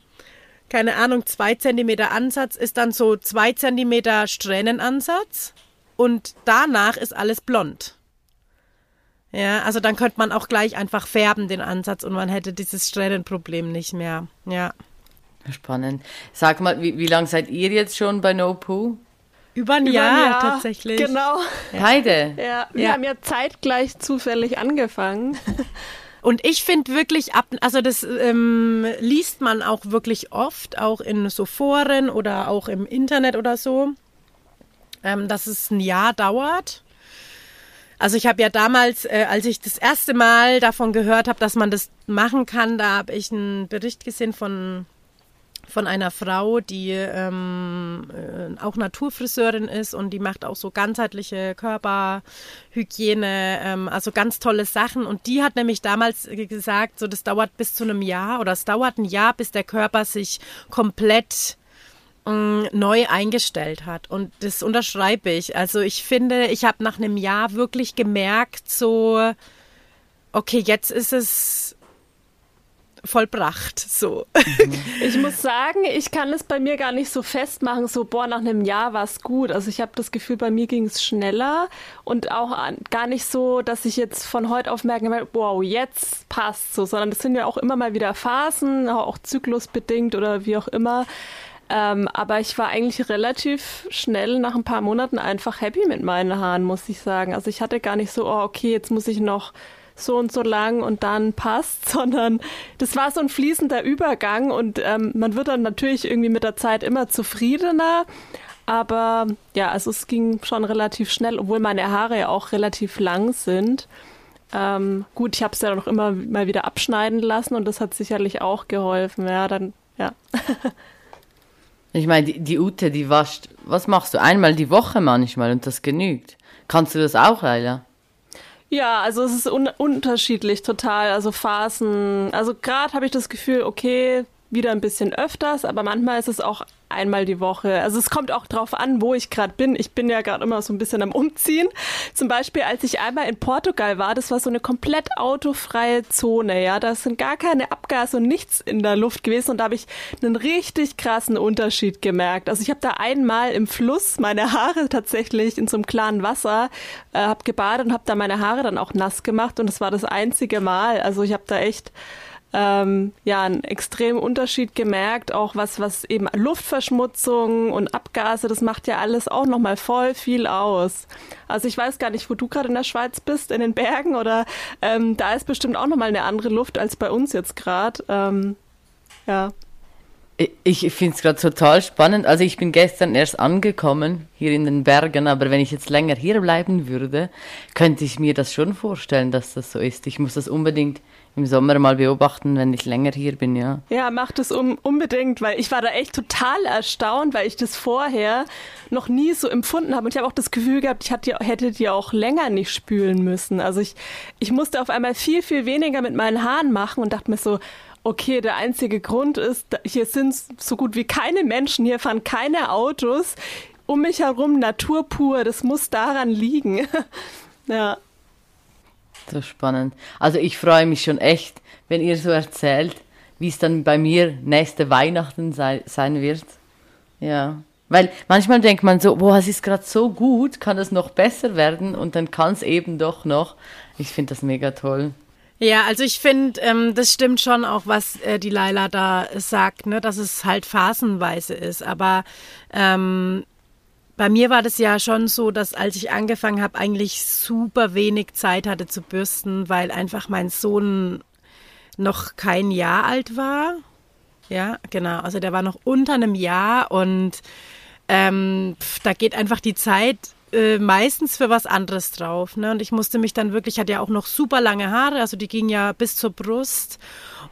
keine Ahnung, zwei Zentimeter Ansatz ist dann so zwei Zentimeter Strähnenansatz und danach ist alles blond. Ja, also dann könnte man auch gleich einfach färben, den Ansatz, und man hätte dieses Strähnenproblem nicht mehr. Ja. Spannend. Sag mal, wie, wie lange seid ihr jetzt schon bei No Poo? Über ein, Über Jahr, ein Jahr, tatsächlich. Genau. Beide? Ja, wir Ja. haben ja zeitgleich zufällig angefangen. *laughs* Und ich finde wirklich ab, also das ähm, liest man auch wirklich oft, auch in so Foren oder auch im Internet oder so, ähm, dass es ein Jahr dauert. Also ich habe ja damals, äh, als ich das erste Mal davon gehört habe, dass man das machen kann, da habe ich einen Bericht gesehen von von einer Frau, die ähm, äh, auch Naturfriseurin ist und die macht auch so ganzheitliche Körperhygiene, ähm, also ganz tolle Sachen. Und die hat nämlich damals gesagt, so das dauert bis zu einem Jahr oder es dauert ein Jahr, bis der Körper sich komplett ähm, neu eingestellt hat. Und das unterschreibe ich. Also ich finde, ich habe nach einem Jahr wirklich gemerkt, so, okay, jetzt ist es vollbracht, so. Ich muss sagen, ich kann es bei mir gar nicht so festmachen, so, boah, nach einem Jahr war es gut. Also ich habe das Gefühl, bei mir ging es schneller und auch an, gar nicht so, dass ich jetzt von heute auf merken werde, wow, jetzt passt so, sondern das sind ja auch immer mal wieder Phasen, auch zyklusbedingt oder wie auch immer. Ähm, aber ich war eigentlich relativ schnell nach ein paar Monaten einfach happy mit meinen Haaren, muss ich sagen. Also ich hatte gar nicht so, oh, okay, jetzt muss ich noch so und so lang und dann passt, *laughs* sondern das war so ein fließender Übergang und ähm, man wird dann natürlich irgendwie mit der Zeit immer zufriedener. Aber ja, also es ging schon relativ schnell, obwohl meine Haare ja auch relativ lang sind. Ähm, gut, ich habe es ja noch immer mal wieder abschneiden lassen und das hat sicherlich auch geholfen. Ja, dann, ja. *laughs* Ich meine, die, die Ute, die wascht, was machst du? Einmal die Woche manchmal und das genügt. Kannst du das auch, Leila? Ja, also es ist un unterschiedlich total. Also Phasen. Also gerade habe ich das Gefühl, okay, wieder ein bisschen öfters, aber manchmal ist es auch einmal die Woche. Also es kommt auch drauf an, wo ich gerade bin. Ich bin ja gerade immer so ein bisschen am Umziehen. Zum Beispiel, als ich einmal in Portugal war, das war so eine komplett autofreie Zone. Ja, da sind gar keine Abgase und nichts in der Luft gewesen und da habe ich einen richtig krassen Unterschied gemerkt. Also ich habe da einmal im Fluss meine Haare tatsächlich in so einem klaren Wasser, äh, habe gebadet und habe da meine Haare dann auch nass gemacht und das war das einzige Mal. Also ich habe da echt ähm, ja einen extremen Unterschied gemerkt, auch was was eben Luftverschmutzung und Abgase, das macht ja alles auch noch mal voll viel aus. Also ich weiß gar nicht, wo du gerade in der Schweiz bist, in den Bergen oder ähm, da ist bestimmt auch noch mal eine andere Luft als bei uns jetzt gerade. Ähm, ja. Ich finde es gerade total spannend. Also ich bin gestern erst angekommen hier in den Bergen, aber wenn ich jetzt länger hier bleiben würde, könnte ich mir das schon vorstellen, dass das so ist. Ich muss das unbedingt im Sommer mal beobachten, wenn ich länger hier bin, ja. Ja, mach das um, unbedingt, weil ich war da echt total erstaunt, weil ich das vorher noch nie so empfunden habe. Und ich habe auch das Gefühl gehabt, ich hatte, hätte die auch länger nicht spülen müssen. Also ich, ich musste auf einmal viel, viel weniger mit meinen Haaren machen und dachte mir so, okay, der einzige Grund ist, hier sind so gut wie keine Menschen, hier fahren keine Autos, um mich herum Natur pur, das muss daran liegen. *laughs* ja. So spannend. Also ich freue mich schon echt, wenn ihr so erzählt, wie es dann bei mir nächste Weihnachten sei, sein wird. Ja. Weil manchmal denkt man so, boah, es ist gerade so gut, kann es noch besser werden und dann kann es eben doch noch. Ich finde das mega toll. Ja, also ich finde, ähm, das stimmt schon auch, was äh, die Laila da sagt, ne, dass es halt phasenweise ist. Aber ähm, bei mir war das ja schon so, dass als ich angefangen habe, eigentlich super wenig Zeit hatte zu bürsten, weil einfach mein Sohn noch kein Jahr alt war. Ja, genau. Also der war noch unter einem Jahr und ähm, pf, da geht einfach die Zeit äh, meistens für was anderes drauf. Ne? Und ich musste mich dann wirklich, ich hatte ja auch noch super lange Haare, also die gingen ja bis zur Brust.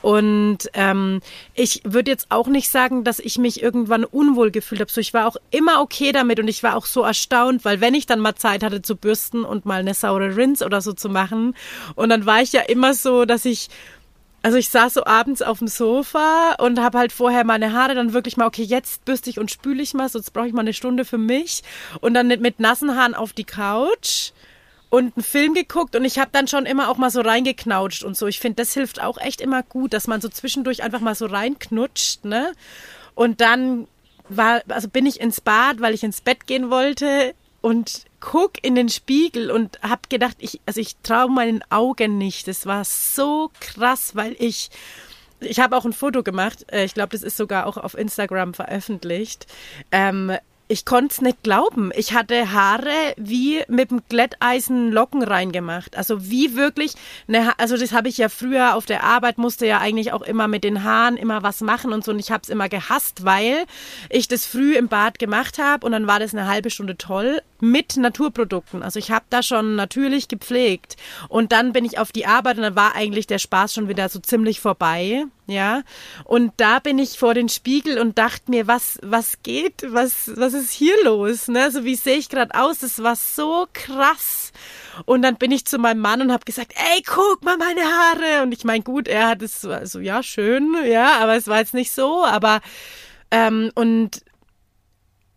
Und ähm, ich würde jetzt auch nicht sagen, dass ich mich irgendwann unwohl gefühlt habe. So, ich war auch immer okay damit und ich war auch so erstaunt, weil wenn ich dann mal Zeit hatte zu bürsten und mal eine saure Rinse oder so zu machen, und dann war ich ja immer so, dass ich also ich saß so abends auf dem Sofa und habe halt vorher meine Haare dann wirklich mal, okay, jetzt bürste ich und spüle ich mal, sonst brauche ich mal eine Stunde für mich. Und dann mit nassen Haaren auf die Couch und einen Film geguckt und ich habe dann schon immer auch mal so reingeknautscht und so. Ich finde, das hilft auch echt immer gut, dass man so zwischendurch einfach mal so reinknutscht, ne? Und dann war, also bin ich ins Bad, weil ich ins Bett gehen wollte und guck in den Spiegel und hab gedacht, ich, also ich traue meinen Augen nicht. Das war so krass, weil ich, ich habe auch ein Foto gemacht. Äh, ich glaube, das ist sogar auch auf Instagram veröffentlicht. Ähm, ich konnte es nicht glauben. Ich hatte Haare wie mit dem Glätteisen Locken reingemacht. Also wie wirklich, eine, also das habe ich ja früher auf der Arbeit, musste ja eigentlich auch immer mit den Haaren immer was machen und so. Und ich habe es immer gehasst, weil ich das früh im Bad gemacht habe und dann war das eine halbe Stunde toll mit Naturprodukten. Also ich habe da schon natürlich gepflegt. Und dann bin ich auf die Arbeit und dann war eigentlich der Spaß schon wieder so ziemlich vorbei. Ja, und da bin ich vor den Spiegel und dachte mir, was, was geht, was, was ist hier los? Ne? So wie sehe ich gerade aus? Das war so krass. Und dann bin ich zu meinem Mann und habe gesagt, ey, guck mal meine Haare. Und ich meine, gut, er hat es so, also ja, schön, ja, aber es war jetzt nicht so. Aber ähm, und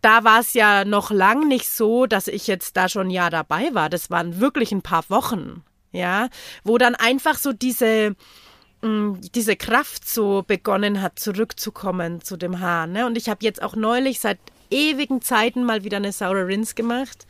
da war es ja noch lang nicht so, dass ich jetzt da schon ein Jahr dabei war. Das waren wirklich ein paar Wochen, ja, wo dann einfach so diese Mm, diese Kraft so begonnen hat, zurückzukommen zu dem Haar. Ne? Und ich habe jetzt auch neulich seit ewigen Zeiten mal wieder eine saure Rinse gemacht.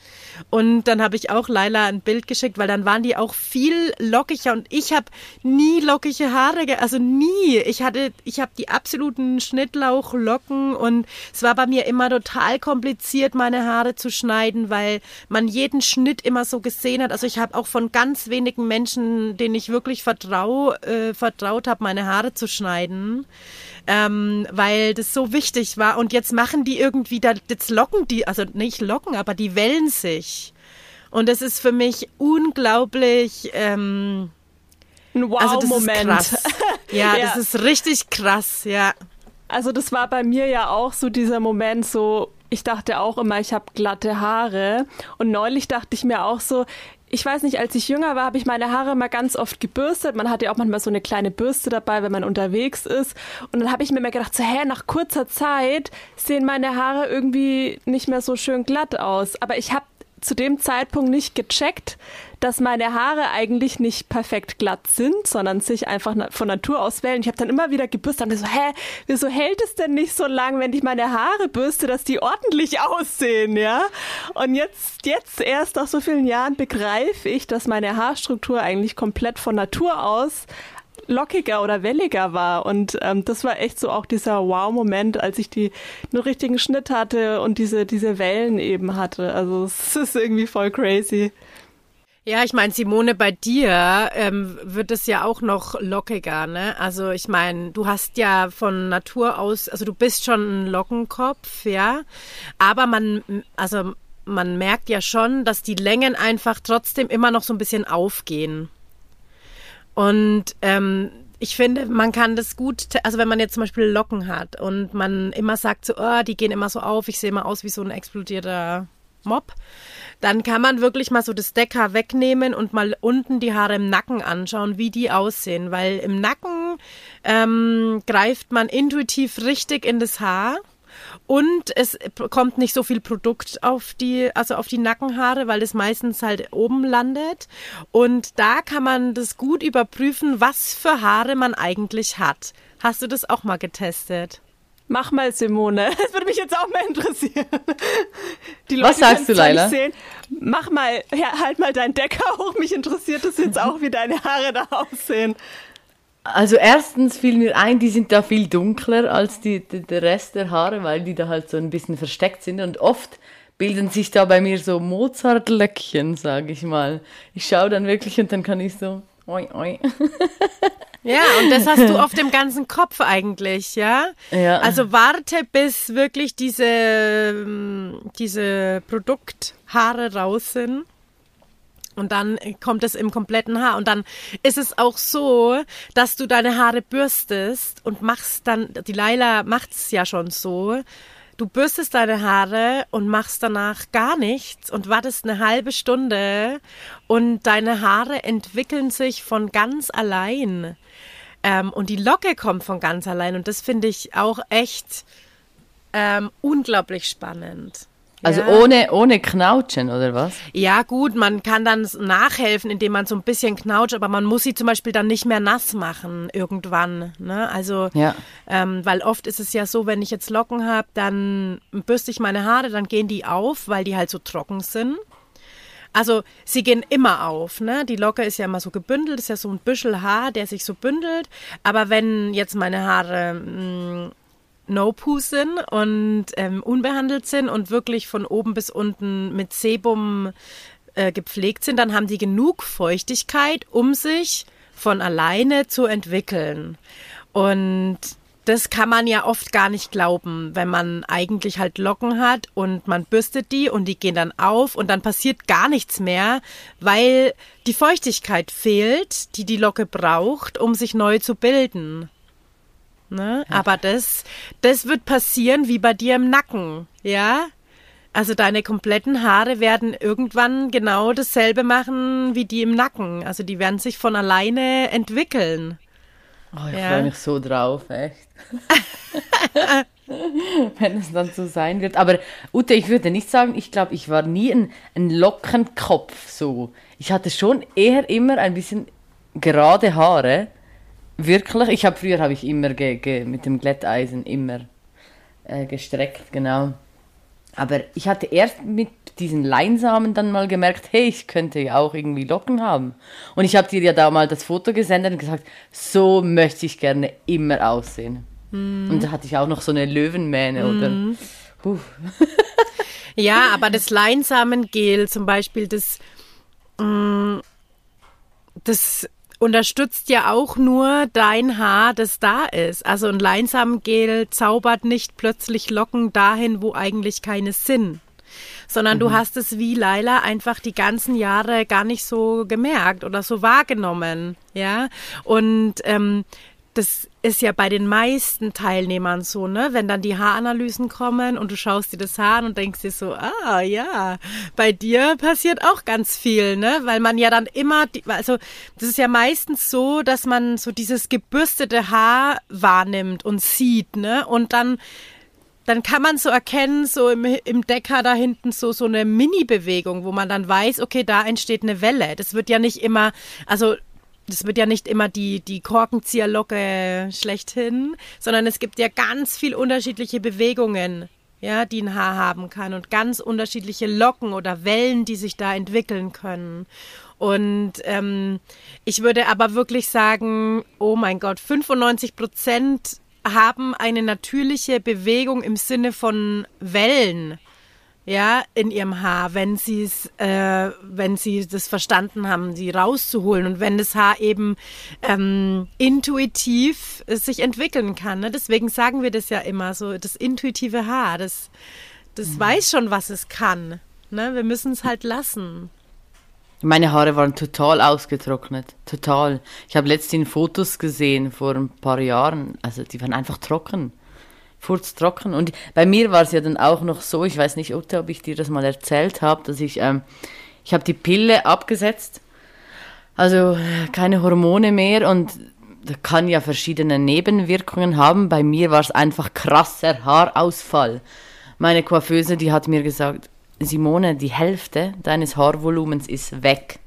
Und dann habe ich auch Laila ein Bild geschickt, weil dann waren die auch viel lockiger und ich habe nie lockige Haare, also nie. Ich hatte, ich habe die absoluten Schnittlauchlocken und es war bei mir immer total kompliziert, meine Haare zu schneiden, weil man jeden Schnitt immer so gesehen hat. Also ich habe auch von ganz wenigen Menschen, denen ich wirklich vertrau, äh, vertraut habe, meine Haare zu schneiden ähm, weil das so wichtig war. Und jetzt machen die irgendwie, da, jetzt locken die, also nicht locken, aber die wellen sich. Und das ist für mich unglaublich. Ähm, ein Wow-Moment. Also ja, *laughs* ja, das ist richtig krass, ja. Also das war bei mir ja auch so dieser Moment, so ich dachte auch immer, ich habe glatte Haare. Und neulich dachte ich mir auch so, ich weiß nicht, als ich jünger war, habe ich meine Haare mal ganz oft gebürstet. Man hat ja auch manchmal so eine kleine Bürste dabei, wenn man unterwegs ist. Und dann habe ich mir immer gedacht, so, hä, nach kurzer Zeit sehen meine Haare irgendwie nicht mehr so schön glatt aus. Aber ich habe zu dem Zeitpunkt nicht gecheckt, dass meine Haare eigentlich nicht perfekt glatt sind, sondern sich einfach von Natur aus wählen. Ich habe dann immer wieder gebürstet und so, hä, wieso hält es denn nicht so lang, wenn ich meine Haare bürste, dass die ordentlich *laughs* aussehen, ja? Und jetzt, jetzt erst nach so vielen Jahren begreife ich, dass meine Haarstruktur eigentlich komplett von Natur aus lockiger oder welliger war. Und ähm, das war echt so auch dieser Wow-Moment, als ich die nur richtigen Schnitt hatte und diese, diese Wellen eben hatte. Also *laughs* es ist irgendwie voll crazy. Ja, ich meine, Simone, bei dir ähm, wird es ja auch noch lockiger, ne? Also ich meine, du hast ja von Natur aus, also du bist schon ein Lockenkopf, ja, aber man, also man merkt ja schon, dass die Längen einfach trotzdem immer noch so ein bisschen aufgehen. Und ähm, ich finde, man kann das gut, also wenn man jetzt zum Beispiel Locken hat und man immer sagt so, oh, die gehen immer so auf, ich sehe immer aus wie so ein explodierter Mob, dann kann man wirklich mal so das Deckhaar wegnehmen und mal unten die Haare im Nacken anschauen, wie die aussehen, weil im Nacken ähm, greift man intuitiv richtig in das Haar und es kommt nicht so viel Produkt auf die, also auf die Nackenhaare, weil es meistens halt oben landet. Und da kann man das gut überprüfen, was für Haare man eigentlich hat. Hast du das auch mal getestet? Mach mal, Simone. *laughs* Das würde mich jetzt auch mal interessieren. Leute, Was sagst du, Leila? Mach mal, ja, halt mal deinen Decker hoch. Mich interessiert es jetzt auch, wie deine Haare da aussehen. Also erstens fiel mir ein, die sind da viel dunkler als die, die, der Rest der Haare, weil die da halt so ein bisschen versteckt sind und oft bilden sich da bei mir so Mozart-Löckchen, sage ich mal. Ich schaue dann wirklich und dann kann ich so, oi, oi. *laughs* Ja, und das hast du auf dem ganzen Kopf eigentlich, ja? Ja. Also warte, bis wirklich diese, ähm, diese Produkthaare raus sind. Und dann kommt es im kompletten Haar. Und dann ist es auch so, dass du deine Haare bürstest und machst dann, die Laila macht es ja schon so, du bürstest deine Haare und machst danach gar nichts und wartest eine halbe Stunde und deine Haare entwickeln sich von ganz allein. Ähm, und die Locke kommt von ganz allein. Und das finde ich auch echt ähm, unglaublich spannend. Also Ja. ohne, ohne Knautschen, oder was? Ja, gut, man kann dann nachhelfen, indem man so ein bisschen knautscht, aber man muss sie zum Beispiel dann nicht mehr nass machen irgendwann. Ne? Also, Ja. ähm, weil oft ist es ja so, wenn ich jetzt Locken habe, dann bürste ich meine Haare, dann gehen die auf, weil die halt so trocken sind. Also sie gehen immer auf, ne? Die Locke ist ja immer so gebündelt, ist ja so ein Büschel Haar, der sich so bündelt. Aber wenn jetzt meine Haare mh, No-Poo sind und ähm, unbehandelt sind und wirklich von oben bis unten mit Sebum äh, gepflegt sind, dann haben die genug Feuchtigkeit, um sich von alleine zu entwickeln. Und das kann man ja oft gar nicht glauben, wenn man eigentlich halt Locken hat und man bürstet die und die gehen dann auf und dann passiert gar nichts mehr, weil die Feuchtigkeit fehlt, die die Locke braucht, um sich neu zu bilden. Ne? Aber das, das wird passieren wie bei dir im Nacken, ja? Also deine kompletten Haare werden irgendwann genau dasselbe machen wie die im Nacken. Also die werden sich von alleine entwickeln. Oh, ich Ja. freue mich so drauf, echt. *laughs* Wenn es dann so sein wird. Aber Ute, ich würde nicht sagen, ich glaube, ich war nie ein, ein Lockenkopf so. Ich hatte schon eher immer ein bisschen gerade Haare. Wirklich. Ich habe früher habe ich immer ge, ge, mit dem Glätteisen immer äh, gestreckt, genau. Aber ich hatte erst mit diesen Leinsamen dann mal gemerkt, hey, ich könnte ja auch irgendwie Locken haben. Und ich habe dir ja da mal das Foto gesendet und gesagt, so möchte ich gerne immer aussehen. Und da hatte ich auch noch so eine Löwenmähne oder. Huh. *laughs* Ja, aber das Leinsamengel zum Beispiel, das, mm, das unterstützt ja auch nur dein Haar, das da ist. Also ein Leinsamengel zaubert nicht plötzlich Locken dahin, wo eigentlich keine sind. Sondern du hast es wie Laila einfach die ganzen Jahre gar nicht so gemerkt oder so wahrgenommen. Ja. Und ähm, das ist ja bei den meisten Teilnehmern so, ne? Wenn dann die Haaranalysen kommen und du schaust dir das Haar an und denkst dir so, ah ja, bei dir passiert auch ganz viel, ne? Weil man ja dann immer, die, also das ist ja meistens so, dass man so dieses gebürstete Haar wahrnimmt und sieht, ne? Und dann dann kann man so erkennen, so im, im Decker da hinten so, so eine Mini-Bewegung, wo man dann weiß, okay, da entsteht eine Welle. Das wird ja nicht immer, also das wird ja nicht immer die, die Korkenzieherlocke schlechthin, sondern es gibt ja ganz viel unterschiedliche Bewegungen, ja, die ein Haar haben kann und ganz unterschiedliche Locken oder Wellen, die sich da entwickeln können. Und ähm, ich würde aber wirklich sagen, oh mein Gott, 95 Prozent haben eine natürliche Bewegung im Sinne von Wellen ja, in ihrem Haar, wenn sie es, äh, wenn sie das verstanden haben, sie rauszuholen und wenn das Haar eben ähm, intuitiv sich entwickeln kann. Ne? Deswegen sagen wir das ja immer so, das intuitive Haar, das, das weiß schon, was es kann. Ne? Wir müssen es halt lassen. Meine Haare waren total ausgetrocknet. Total. Ich habe letztens Fotos gesehen vor ein paar Jahren. Also die waren einfach trocken. Furztrocken. Und bei mir war es ja dann auch noch so, ich weiß nicht, Ute, ob ich dir das mal erzählt habe, dass ich, ähm, ich habe die Pille abgesetzt. Also äh, keine Hormone mehr und das kann ja verschiedene Nebenwirkungen haben. Bei mir war es einfach krasser Haarausfall. Meine Coiffeuse, die hat mir gesagt, Simone, die Hälfte deines Haarvolumens ist weg.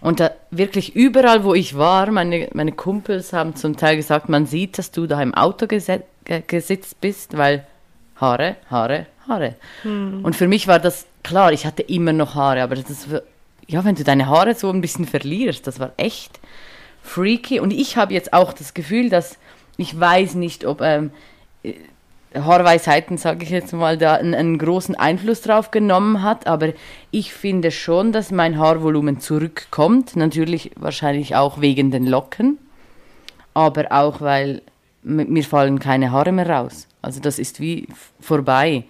Und da wirklich überall, wo ich war, meine, meine Kumpels haben zum Teil gesagt, man sieht, dass du da im Auto gese- ge- gesitzt bist, weil Haare, Haare, Haare. Und für mich war das klar, ich hatte immer noch Haare, aber das war, ja, wenn du deine Haare so ein bisschen verlierst, das war echt freaky. Und ich habe jetzt auch das Gefühl, dass ich weiß nicht, ob ähm, Haarweisheiten, sage ich jetzt mal, da einen, einen großen Einfluss drauf genommen hat, aber ich finde schon, dass mein Haarvolumen zurückkommt, natürlich wahrscheinlich auch wegen den Locken. aber auch, weil mir fallen keine Haare mehr raus. Also das ist wie vorbei.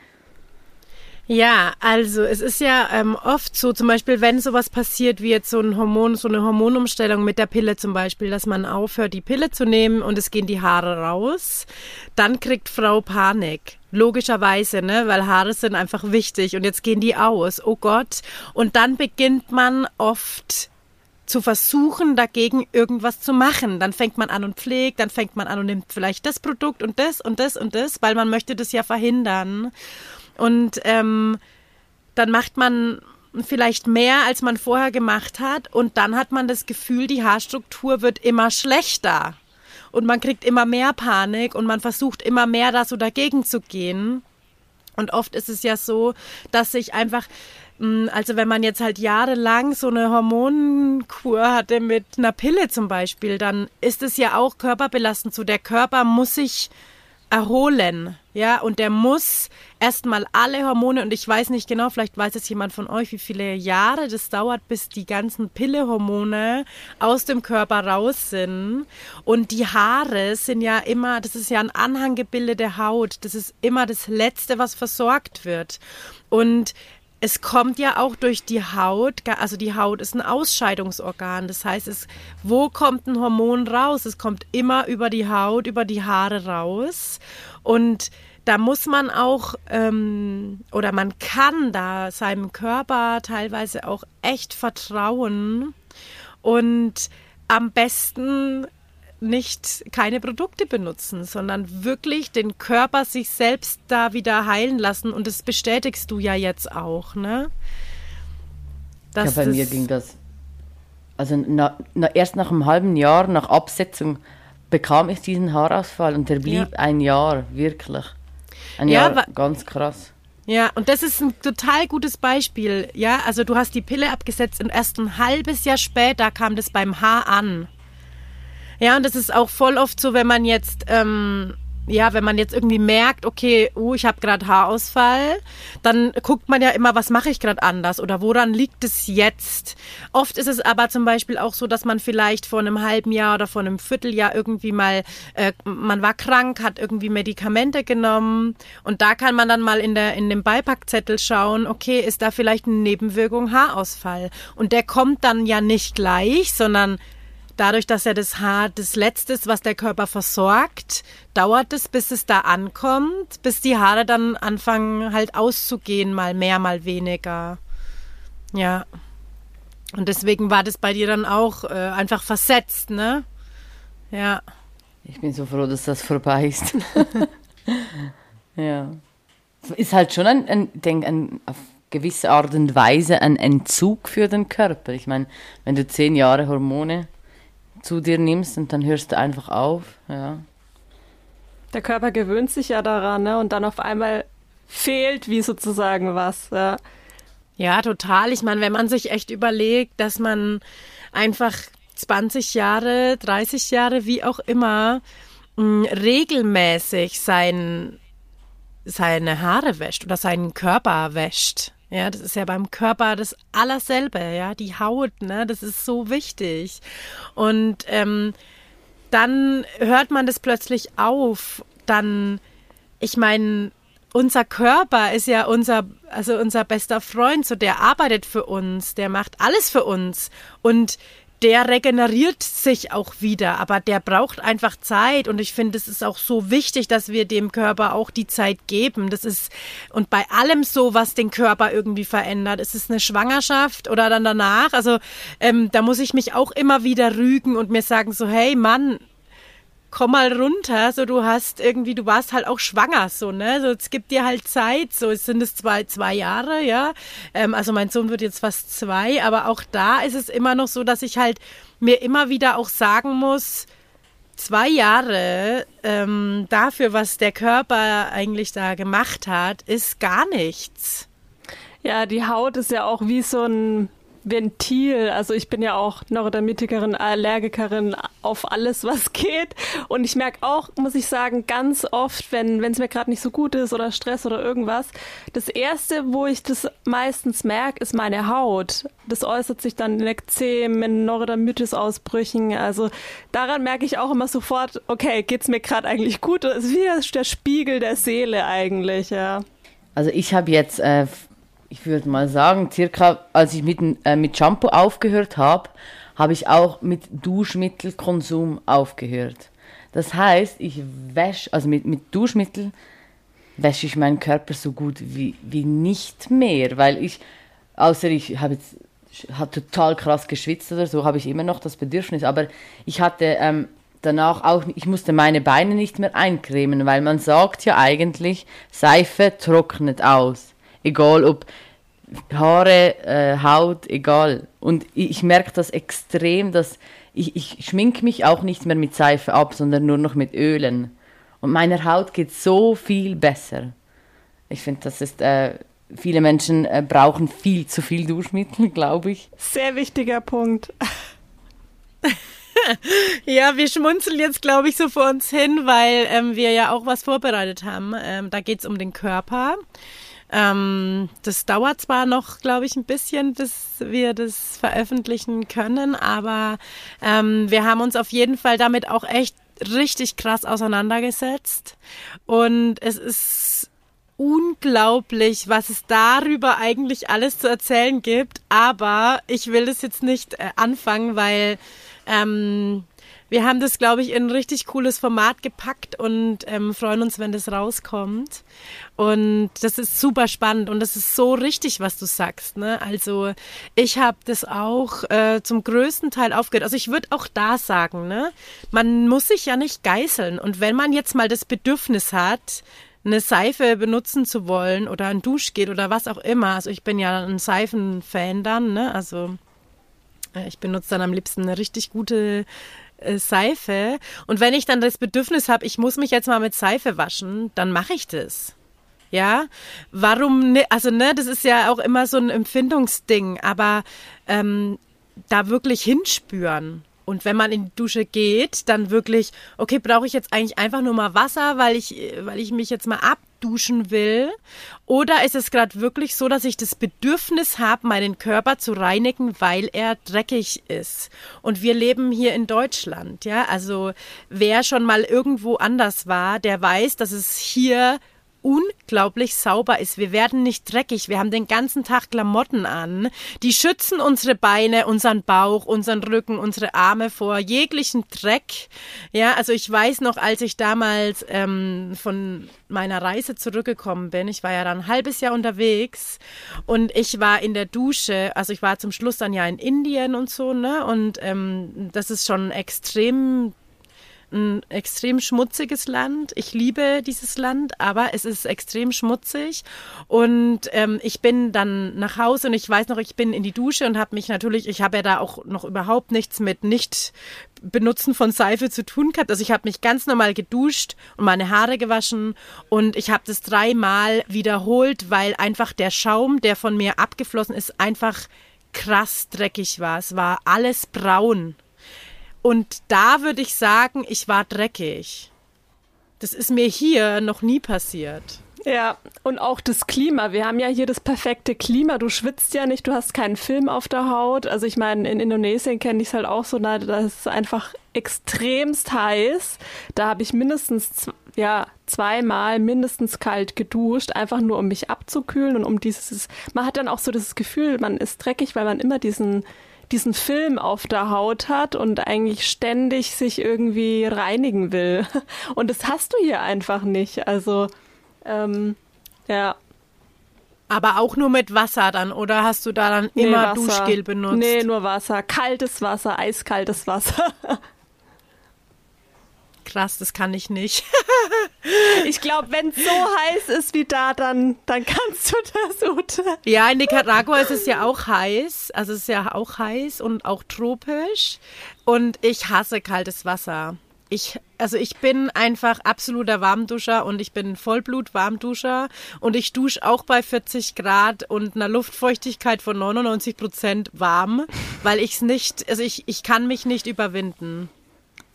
Ja, also es ist ja ähm, oft so, zum Beispiel, wenn sowas passiert wie jetzt so ein Hormon, so eine Hormonumstellung mit der Pille zum Beispiel, dass man aufhört, die Pille zu nehmen und es gehen die Haare raus, dann kriegt Frau Panik. Logischerweise, ne, weil Haare sind einfach wichtig und jetzt gehen die aus. Oh Gott. Und dann beginnt man oft zu versuchen, dagegen irgendwas zu machen. Dann fängt man an und pflegt, dann fängt man an und nimmt vielleicht das Produkt und das und das und das, weil man möchte das ja verhindern. Und ähm, dann macht man vielleicht mehr, als man vorher gemacht hat. Und dann hat man das Gefühl, die Haarstruktur wird immer schlechter. Und man kriegt immer mehr Panik und man versucht immer mehr da so dagegen zu gehen. Und oft ist es ja so, dass sich einfach, also wenn man jetzt halt jahrelang so eine Hormonkur hatte mit einer Pille zum Beispiel, dann ist es ja auch körperbelastend. So der Körper muss sich erholen, ja, und der muss erstmal alle Hormone, und ich weiß nicht genau, vielleicht weiß es jemand von euch, wie viele Jahre das dauert, bis die ganzen Pillehormone aus dem Körper raus sind. Und die Haare sind ja immer, das ist ja ein Anhanggebilde der Haut, das ist immer das Letzte, was versorgt wird. Und es kommt ja auch durch die Haut, also die Haut ist ein Ausscheidungsorgan. Das heißt, es, wo kommt ein Hormon raus? Es kommt immer über die Haut, über die Haare raus. Und da muss man auch, ähm, oder man kann da seinem Körper teilweise auch echt vertrauen und am besten nicht keine Produkte benutzen, sondern wirklich den Körper sich selbst da wieder heilen lassen. Und das bestätigst du ja jetzt auch, ne? Dass ja, bei mir ging das. Also na, na, erst nach einem halben Jahr, nach Absetzung, bekam ich diesen Haarausfall und der blieb ja. ein Jahr, wirklich. Ein ja, Jahr, ganz krass. Ja, und das ist ein total gutes Beispiel. Ja, also du hast die Pille abgesetzt und erst ein halbes Jahr später kam das beim Haar an. Ja, und das ist auch voll oft so, wenn man jetzt, ähm, ja, wenn man jetzt irgendwie merkt, okay, uh, ich habe gerade Haarausfall, dann guckt man ja immer, was mache ich gerade anders oder woran liegt es jetzt? Oft ist es aber zum Beispiel auch so, dass man vielleicht vor einem halben Jahr oder vor einem Vierteljahr irgendwie mal, äh, man war krank, hat irgendwie Medikamente genommen und da kann man dann mal in der in dem Beipackzettel schauen, okay, ist da vielleicht eine Nebenwirkung Haarausfall und der kommt dann ja nicht gleich, sondern dadurch, dass ja das Haar das Letzte ist, was der Körper versorgt, dauert es, bis es da ankommt, bis die Haare dann anfangen halt auszugehen, mal mehr, mal weniger. Ja. Und deswegen war das bei dir dann auch äh, einfach versetzt, ne? Ja. Ich bin so froh, dass das vorbei ist. *laughs* ja. Ist halt schon ein, ein, denk, ein auf gewisse Art und Weise ein Entzug für den Körper. Ich meine, wenn du zehn Jahre Hormone zu dir nimmst und dann hörst du einfach auf, ja. Der Körper gewöhnt sich ja daran, ne? Und dann auf einmal fehlt wie sozusagen was, ja. Ja, total. Ich meine, wenn man sich echt überlegt, dass man einfach 20 Jahre, 30 Jahre, wie auch immer, mh, regelmäßig sein, seine Haare wäscht oder seinen Körper wäscht. Ja, das ist ja beim Körper das Allerselbe, ja, die Haut, ne, das ist so wichtig. Und ähm, dann hört man das plötzlich auf. Dann, ich meine, unser Körper ist ja unser, also unser bester Freund, so der arbeitet für uns, der macht alles für uns. Und der regeneriert sich auch wieder, aber der braucht einfach Zeit und ich finde, es ist auch so wichtig, dass wir dem Körper auch die Zeit geben. Das ist und bei allem so, was den Körper irgendwie verändert, ist es eine Schwangerschaft oder dann danach. Also ähm, da muss ich mich auch immer wieder rügen und mir sagen so, hey Mann, komm mal runter, so du hast irgendwie, du warst halt auch schwanger, so, ne, so, es gibt dir halt Zeit, so, es sind es zwei, zwei Jahre, ja, ähm, also mein Sohn wird jetzt fast zwei, aber auch da ist es immer noch so, dass ich halt mir immer wieder auch sagen muss, zwei Jahre ähm, dafür, was der Körper eigentlich da gemacht hat, ist gar nichts. Ja, die Haut ist ja auch wie so ein Ventil. Also ich bin ja auch Neurodermitikerin, Allergikerin auf alles, was geht. Und ich merke auch, muss ich sagen, ganz oft, wenn es mir gerade nicht so gut ist oder Stress oder irgendwas, das Erste, wo ich das meistens merke, ist meine Haut. Das äußert sich dann in Ekzem, in Neurodermitis-Ausbrüchen. Also daran merke ich auch immer sofort, okay, geht's mir gerade eigentlich gut? Das ist wie der Spiegel der Seele eigentlich, ja. Also ich habe jetzt äh, ich würde mal sagen, circa als ich mit, äh, mit Shampoo aufgehört habe, habe ich auch mit Duschmittelkonsum aufgehört. Das heißt, ich wasche, also mit, mit Duschmittel wäsche ich meinen Körper so gut wie, wie nicht mehr, weil ich, außer ich habe jetzt hat total krass geschwitzt oder so, habe ich immer noch das Bedürfnis, aber ich hatte ähm, danach auch, ich musste meine Beine nicht mehr eincremen, weil man sagt ja eigentlich, Seife trocknet aus egal ob Haare, äh, Haut, egal. Und ich, ich merke das extrem, dass ich, ich schminke mich auch nicht mehr mit Seife ab, sondern nur noch mit Ölen. Und meiner Haut geht so viel besser. Ich finde, das ist, äh, viele Menschen äh, brauchen viel zu viel Duschmittel, *laughs* glaube ich. Sehr wichtiger Punkt. *laughs* ja, wir schmunzeln jetzt, glaube ich, so vor uns hin, weil ähm, wir ja auch was vorbereitet haben. Ähm, da geht es um den Körper. Ähm, das dauert zwar noch, glaube ich, ein bisschen, bis wir das veröffentlichen können, aber ähm, wir haben uns auf jeden Fall damit auch echt richtig krass auseinandergesetzt. Und es ist unglaublich, was es darüber eigentlich alles zu erzählen gibt. Aber ich will das jetzt nicht äh, anfangen, weil ähm, wir haben das, glaube ich, in ein richtig cooles Format gepackt und ähm, freuen uns, wenn das rauskommt. Und das ist super spannend und das ist so richtig, was du sagst. Ne? Also ich habe das auch äh, zum größten Teil aufgehört. Also ich würde auch da sagen, ne? man muss sich ja nicht geißeln. Und wenn man jetzt mal das Bedürfnis hat, eine Seife benutzen zu wollen oder ein Duschgel oder was auch immer. Also ich bin ja ein Seifenfan dann, ne? Also äh, ich benutze dann am liebsten eine richtig gute Seife. Und wenn ich dann das Bedürfnis habe, ich muss mich jetzt mal mit Seife waschen, dann mache ich das. Ja, warum ne, also ne, das ist ja auch immer so ein Empfindungsding, aber ähm, da wirklich hinspüren. Und wenn man in die Dusche geht, dann wirklich, okay, brauche ich jetzt eigentlich einfach nur mal Wasser, weil ich, weil ich mich jetzt mal abduschen will? Oder ist es gerade wirklich so, dass ich das Bedürfnis habe, meinen Körper zu reinigen, weil er dreckig ist? Und wir leben hier in Deutschland, ja. Also wer schon mal irgendwo anders war, der weiß, dass es hier unglaublich sauber ist. Wir werden nicht dreckig. Wir haben den ganzen Tag Klamotten an. Die schützen unsere Beine, unseren Bauch, unseren Rücken, unsere Arme vor jeglichen Dreck. Ja, also ich weiß noch, als ich damals ähm, von meiner Reise zurückgekommen bin, ich war ja dann ein halbes Jahr unterwegs und ich war in der Dusche, also ich war zum Schluss dann ja in Indien und so, ne? Und ähm, das ist schon extrem ein extrem schmutziges Land. Ich liebe dieses Land, aber es ist extrem schmutzig. Und ähm, ich bin dann nach Hause und ich weiß noch, ich bin in die Dusche und habe mich natürlich, ich habe ja da auch noch überhaupt nichts mit nicht Benutzen von Seife zu tun gehabt. Also ich habe mich ganz normal geduscht und meine Haare gewaschen und ich habe das dreimal wiederholt, weil einfach der Schaum, der von mir abgeflossen ist, einfach krass dreckig war. Es war alles braun. Und da würde ich sagen, ich war dreckig. Das ist mir hier noch nie passiert. Ja, und auch das Klima. Wir haben ja hier das perfekte Klima. Du schwitzt ja nicht, du hast keinen Film auf der Haut. Also ich meine, in Indonesien kenne ich es halt auch so, da ist einfach extremst heiß. Da habe ich mindestens ja zweimal mindestens kalt geduscht, einfach nur um mich abzukühlen und um dieses. Man hat dann auch so das Gefühl, man ist dreckig, weil man immer diesen diesen Film auf der Haut hat und eigentlich ständig sich irgendwie reinigen will. *laughs* Und das hast du hier einfach nicht. Also, ähm, ja. Aber auch nur mit Wasser dann, oder hast du da dann immer nee, Duschgel benutzt? Nee, nur Wasser. Kaltes Wasser, eiskaltes Wasser. *laughs* krass, das kann ich nicht. *laughs* ich glaube, wenn es so heiß ist wie da, dann, dann kannst du das, Ute. Ja, in Nicaragua ist es ja auch heiß. Also es ist ja auch heiß und auch tropisch. Und ich hasse kaltes Wasser. ich, also ich bin einfach absoluter Warmduscher und ich bin Vollblut-Warmduscher und ich dusche auch bei 40 Grad und einer Luftfeuchtigkeit von 99 Prozent warm, weil ich es nicht, also ich, ich kann mich nicht überwinden.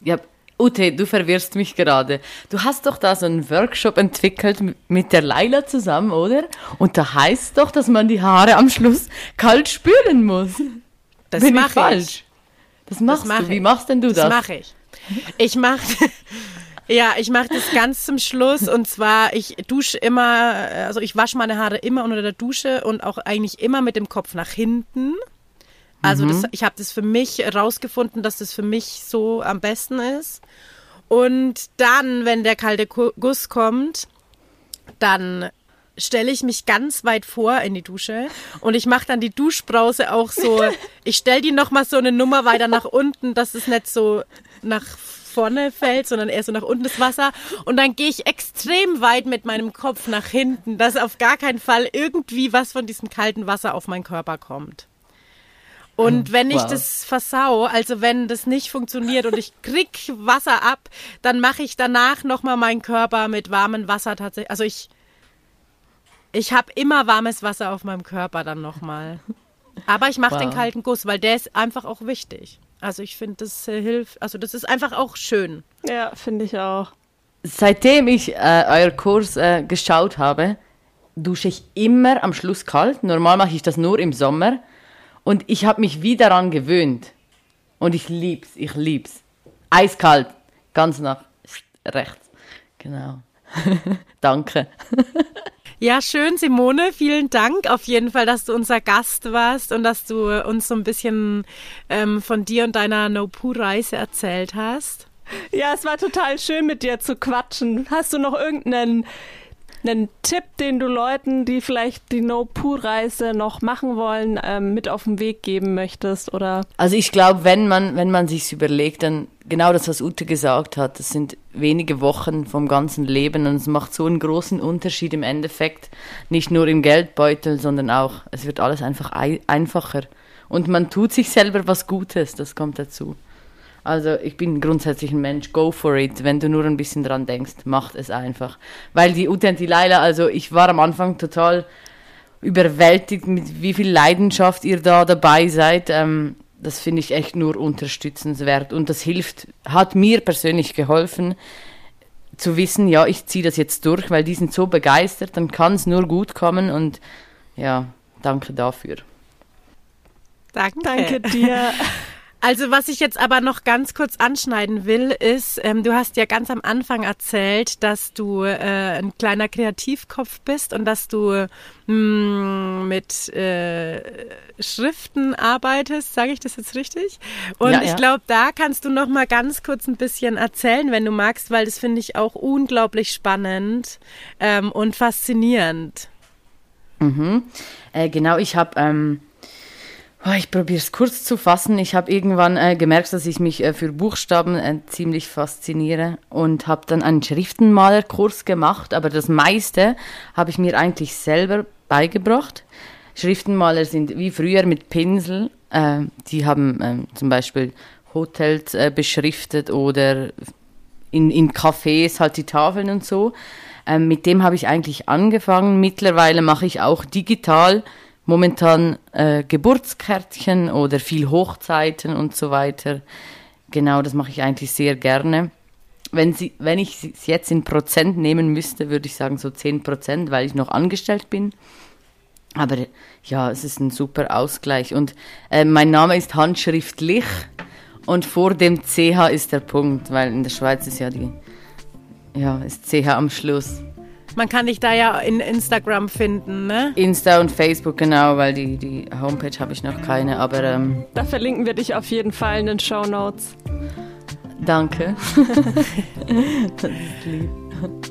Ja, Ute, du verwirrst mich gerade. Du hast doch da so einen Workshop entwickelt mit der Laila zusammen, oder? Und da heißt doch, dass man die Haare am Schluss kalt spülen muss. Das Bin ich mache falsch? ich. Das machst mach du. Wie ich. machst denn du das? Das mache ich. Ich mache *laughs* ja, ich mache das ganz zum Schluss und zwar ich dusche immer, also ich wasche meine Haare immer unter der Dusche und auch eigentlich immer mit dem Kopf nach hinten. Also das, ich habe das für mich rausgefunden, dass das für mich so am besten ist. Und dann, wenn der kalte Guss kommt, dann stelle ich mich ganz weit vor in die Dusche und ich mache dann die Duschbrause auch so, *laughs* ich stelle die nochmal so eine Nummer weiter nach unten, dass es nicht so nach vorne fällt, sondern eher so nach unten das Wasser und dann gehe ich extrem weit mit meinem Kopf nach hinten, dass auf gar keinen Fall irgendwie was von diesem kalten Wasser auf meinen Körper kommt. Und wenn ich wow. das versau, also wenn das nicht funktioniert und ich krieg Wasser ab, dann mache ich danach nochmal meinen Körper mit warmem Wasser tatsächlich. Also ich, ich habe immer warmes Wasser auf meinem Körper dann nochmal. Aber ich mache den Wow. kalten Guss, weil der ist einfach auch wichtig. Also ich finde, das äh, hilft, also das ist einfach auch schön. Ja, finde ich auch. Seitdem ich äh, euer Kurs äh, geschaut habe, dusche ich immer am Schluss kalt. Normal mache ich das nur im Sommer. Und ich habe mich wie daran gewöhnt. Und ich lieb's, ich lieb's. Eiskalt, ganz nach rechts. Genau. *laughs* Danke. *laughs* Ja, schön, Simone. Vielen Dank auf jeden Fall, dass du unser Gast warst und dass du uns so ein bisschen ähm, von dir und deiner No-Poo-Reise erzählt hast. Ja, es war total schön mit dir zu quatschen. Hast du noch irgendeinen einen Tipp, den du Leuten, die vielleicht die No-Poo-Reise noch machen wollen, ähm, mit auf den Weg geben möchtest? Oder Also ich glaube, wenn man, wenn man sich's überlegt, dann genau das, was Ute gesagt hat, das sind wenige Wochen vom ganzen Leben und es macht so einen großen Unterschied im Endeffekt, nicht nur im Geldbeutel, sondern auch, es wird alles einfach ei einfacher. Und man tut sich selber was Gutes, das kommt dazu. Also ich bin grundsätzlich ein Mensch, go for it. Wenn du nur ein bisschen dran denkst, macht es einfach. Weil die Ute und die Leila, also ich war am Anfang total überwältigt, mit wie viel Leidenschaft ihr da dabei seid. Ähm, das finde ich echt nur unterstützenswert. Und das hilft, hat mir persönlich geholfen, zu wissen, ja, ich ziehe das jetzt durch, weil die sind so begeistert, dann kann es nur gut kommen und ja, danke dafür. Danke. danke dir. *laughs* Also was ich jetzt aber noch ganz kurz anschneiden will, ist, ähm, du hast ja ganz am Anfang erzählt, dass du äh, ein kleiner Kreativkopf bist und dass du mh, mit äh, Schriften arbeitest, sage ich das jetzt richtig? Und Ja, ich ja. glaube, da kannst du noch mal ganz kurz ein bisschen erzählen, wenn du magst, weil das finde ich auch unglaublich spannend ähm, und faszinierend. Mhm. Äh, genau, ich habe, ähm, ich probiere es kurz zu fassen. Ich habe irgendwann äh, gemerkt, dass ich mich äh, für Buchstaben äh, ziemlich fasziniere und habe dann einen Schriftenmalerkurs gemacht, aber das meiste habe ich mir eigentlich selber beigebracht. Schriftenmaler sind wie früher mit Pinsel. Äh, die haben ähm, zum Beispiel Hotels äh, beschriftet oder in, in Cafés halt die Tafeln und so. Ähm, mit dem habe ich eigentlich angefangen. Mittlerweile mache ich auch digital momentan äh, Geburtskärtchen oder viel Hochzeiten und so weiter. Genau, das mache ich eigentlich sehr gerne. Wenn, sie, wenn ich es jetzt in Prozent nehmen müsste, würde ich sagen so 10 Prozent, weil ich noch angestellt bin. Aber ja, es ist ein super Ausgleich. Und äh, mein Name ist handschriftlich und vor dem CH ist der Punkt, weil in der Schweiz ist ja die, ja, ist CH am Schluss. Man kann dich da ja in Instagram finden, ne? Insta und Facebook, genau, weil die, die Homepage habe ich noch keine, aber ähm, Da verlinken wir dich auf jeden Fall in den Show Notes. danke. *laughs*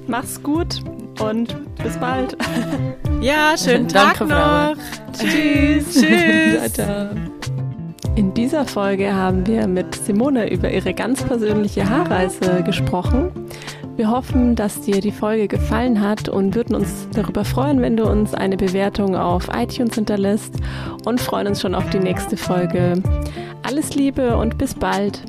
Mach's gut und bis bald. *laughs* Ja, schönen Tag Danke, Frau. noch. Tschüss. *laughs* Tschüss. In dieser Folge haben wir mit Simone über ihre ganz persönliche Haarreise gesprochen. Wir hoffen, dass dir die Folge gefallen hat und würden uns darüber freuen, wenn du uns eine Bewertung auf iTunes hinterlässt und freuen uns schon auf die nächste Folge. Alles Liebe und bis bald.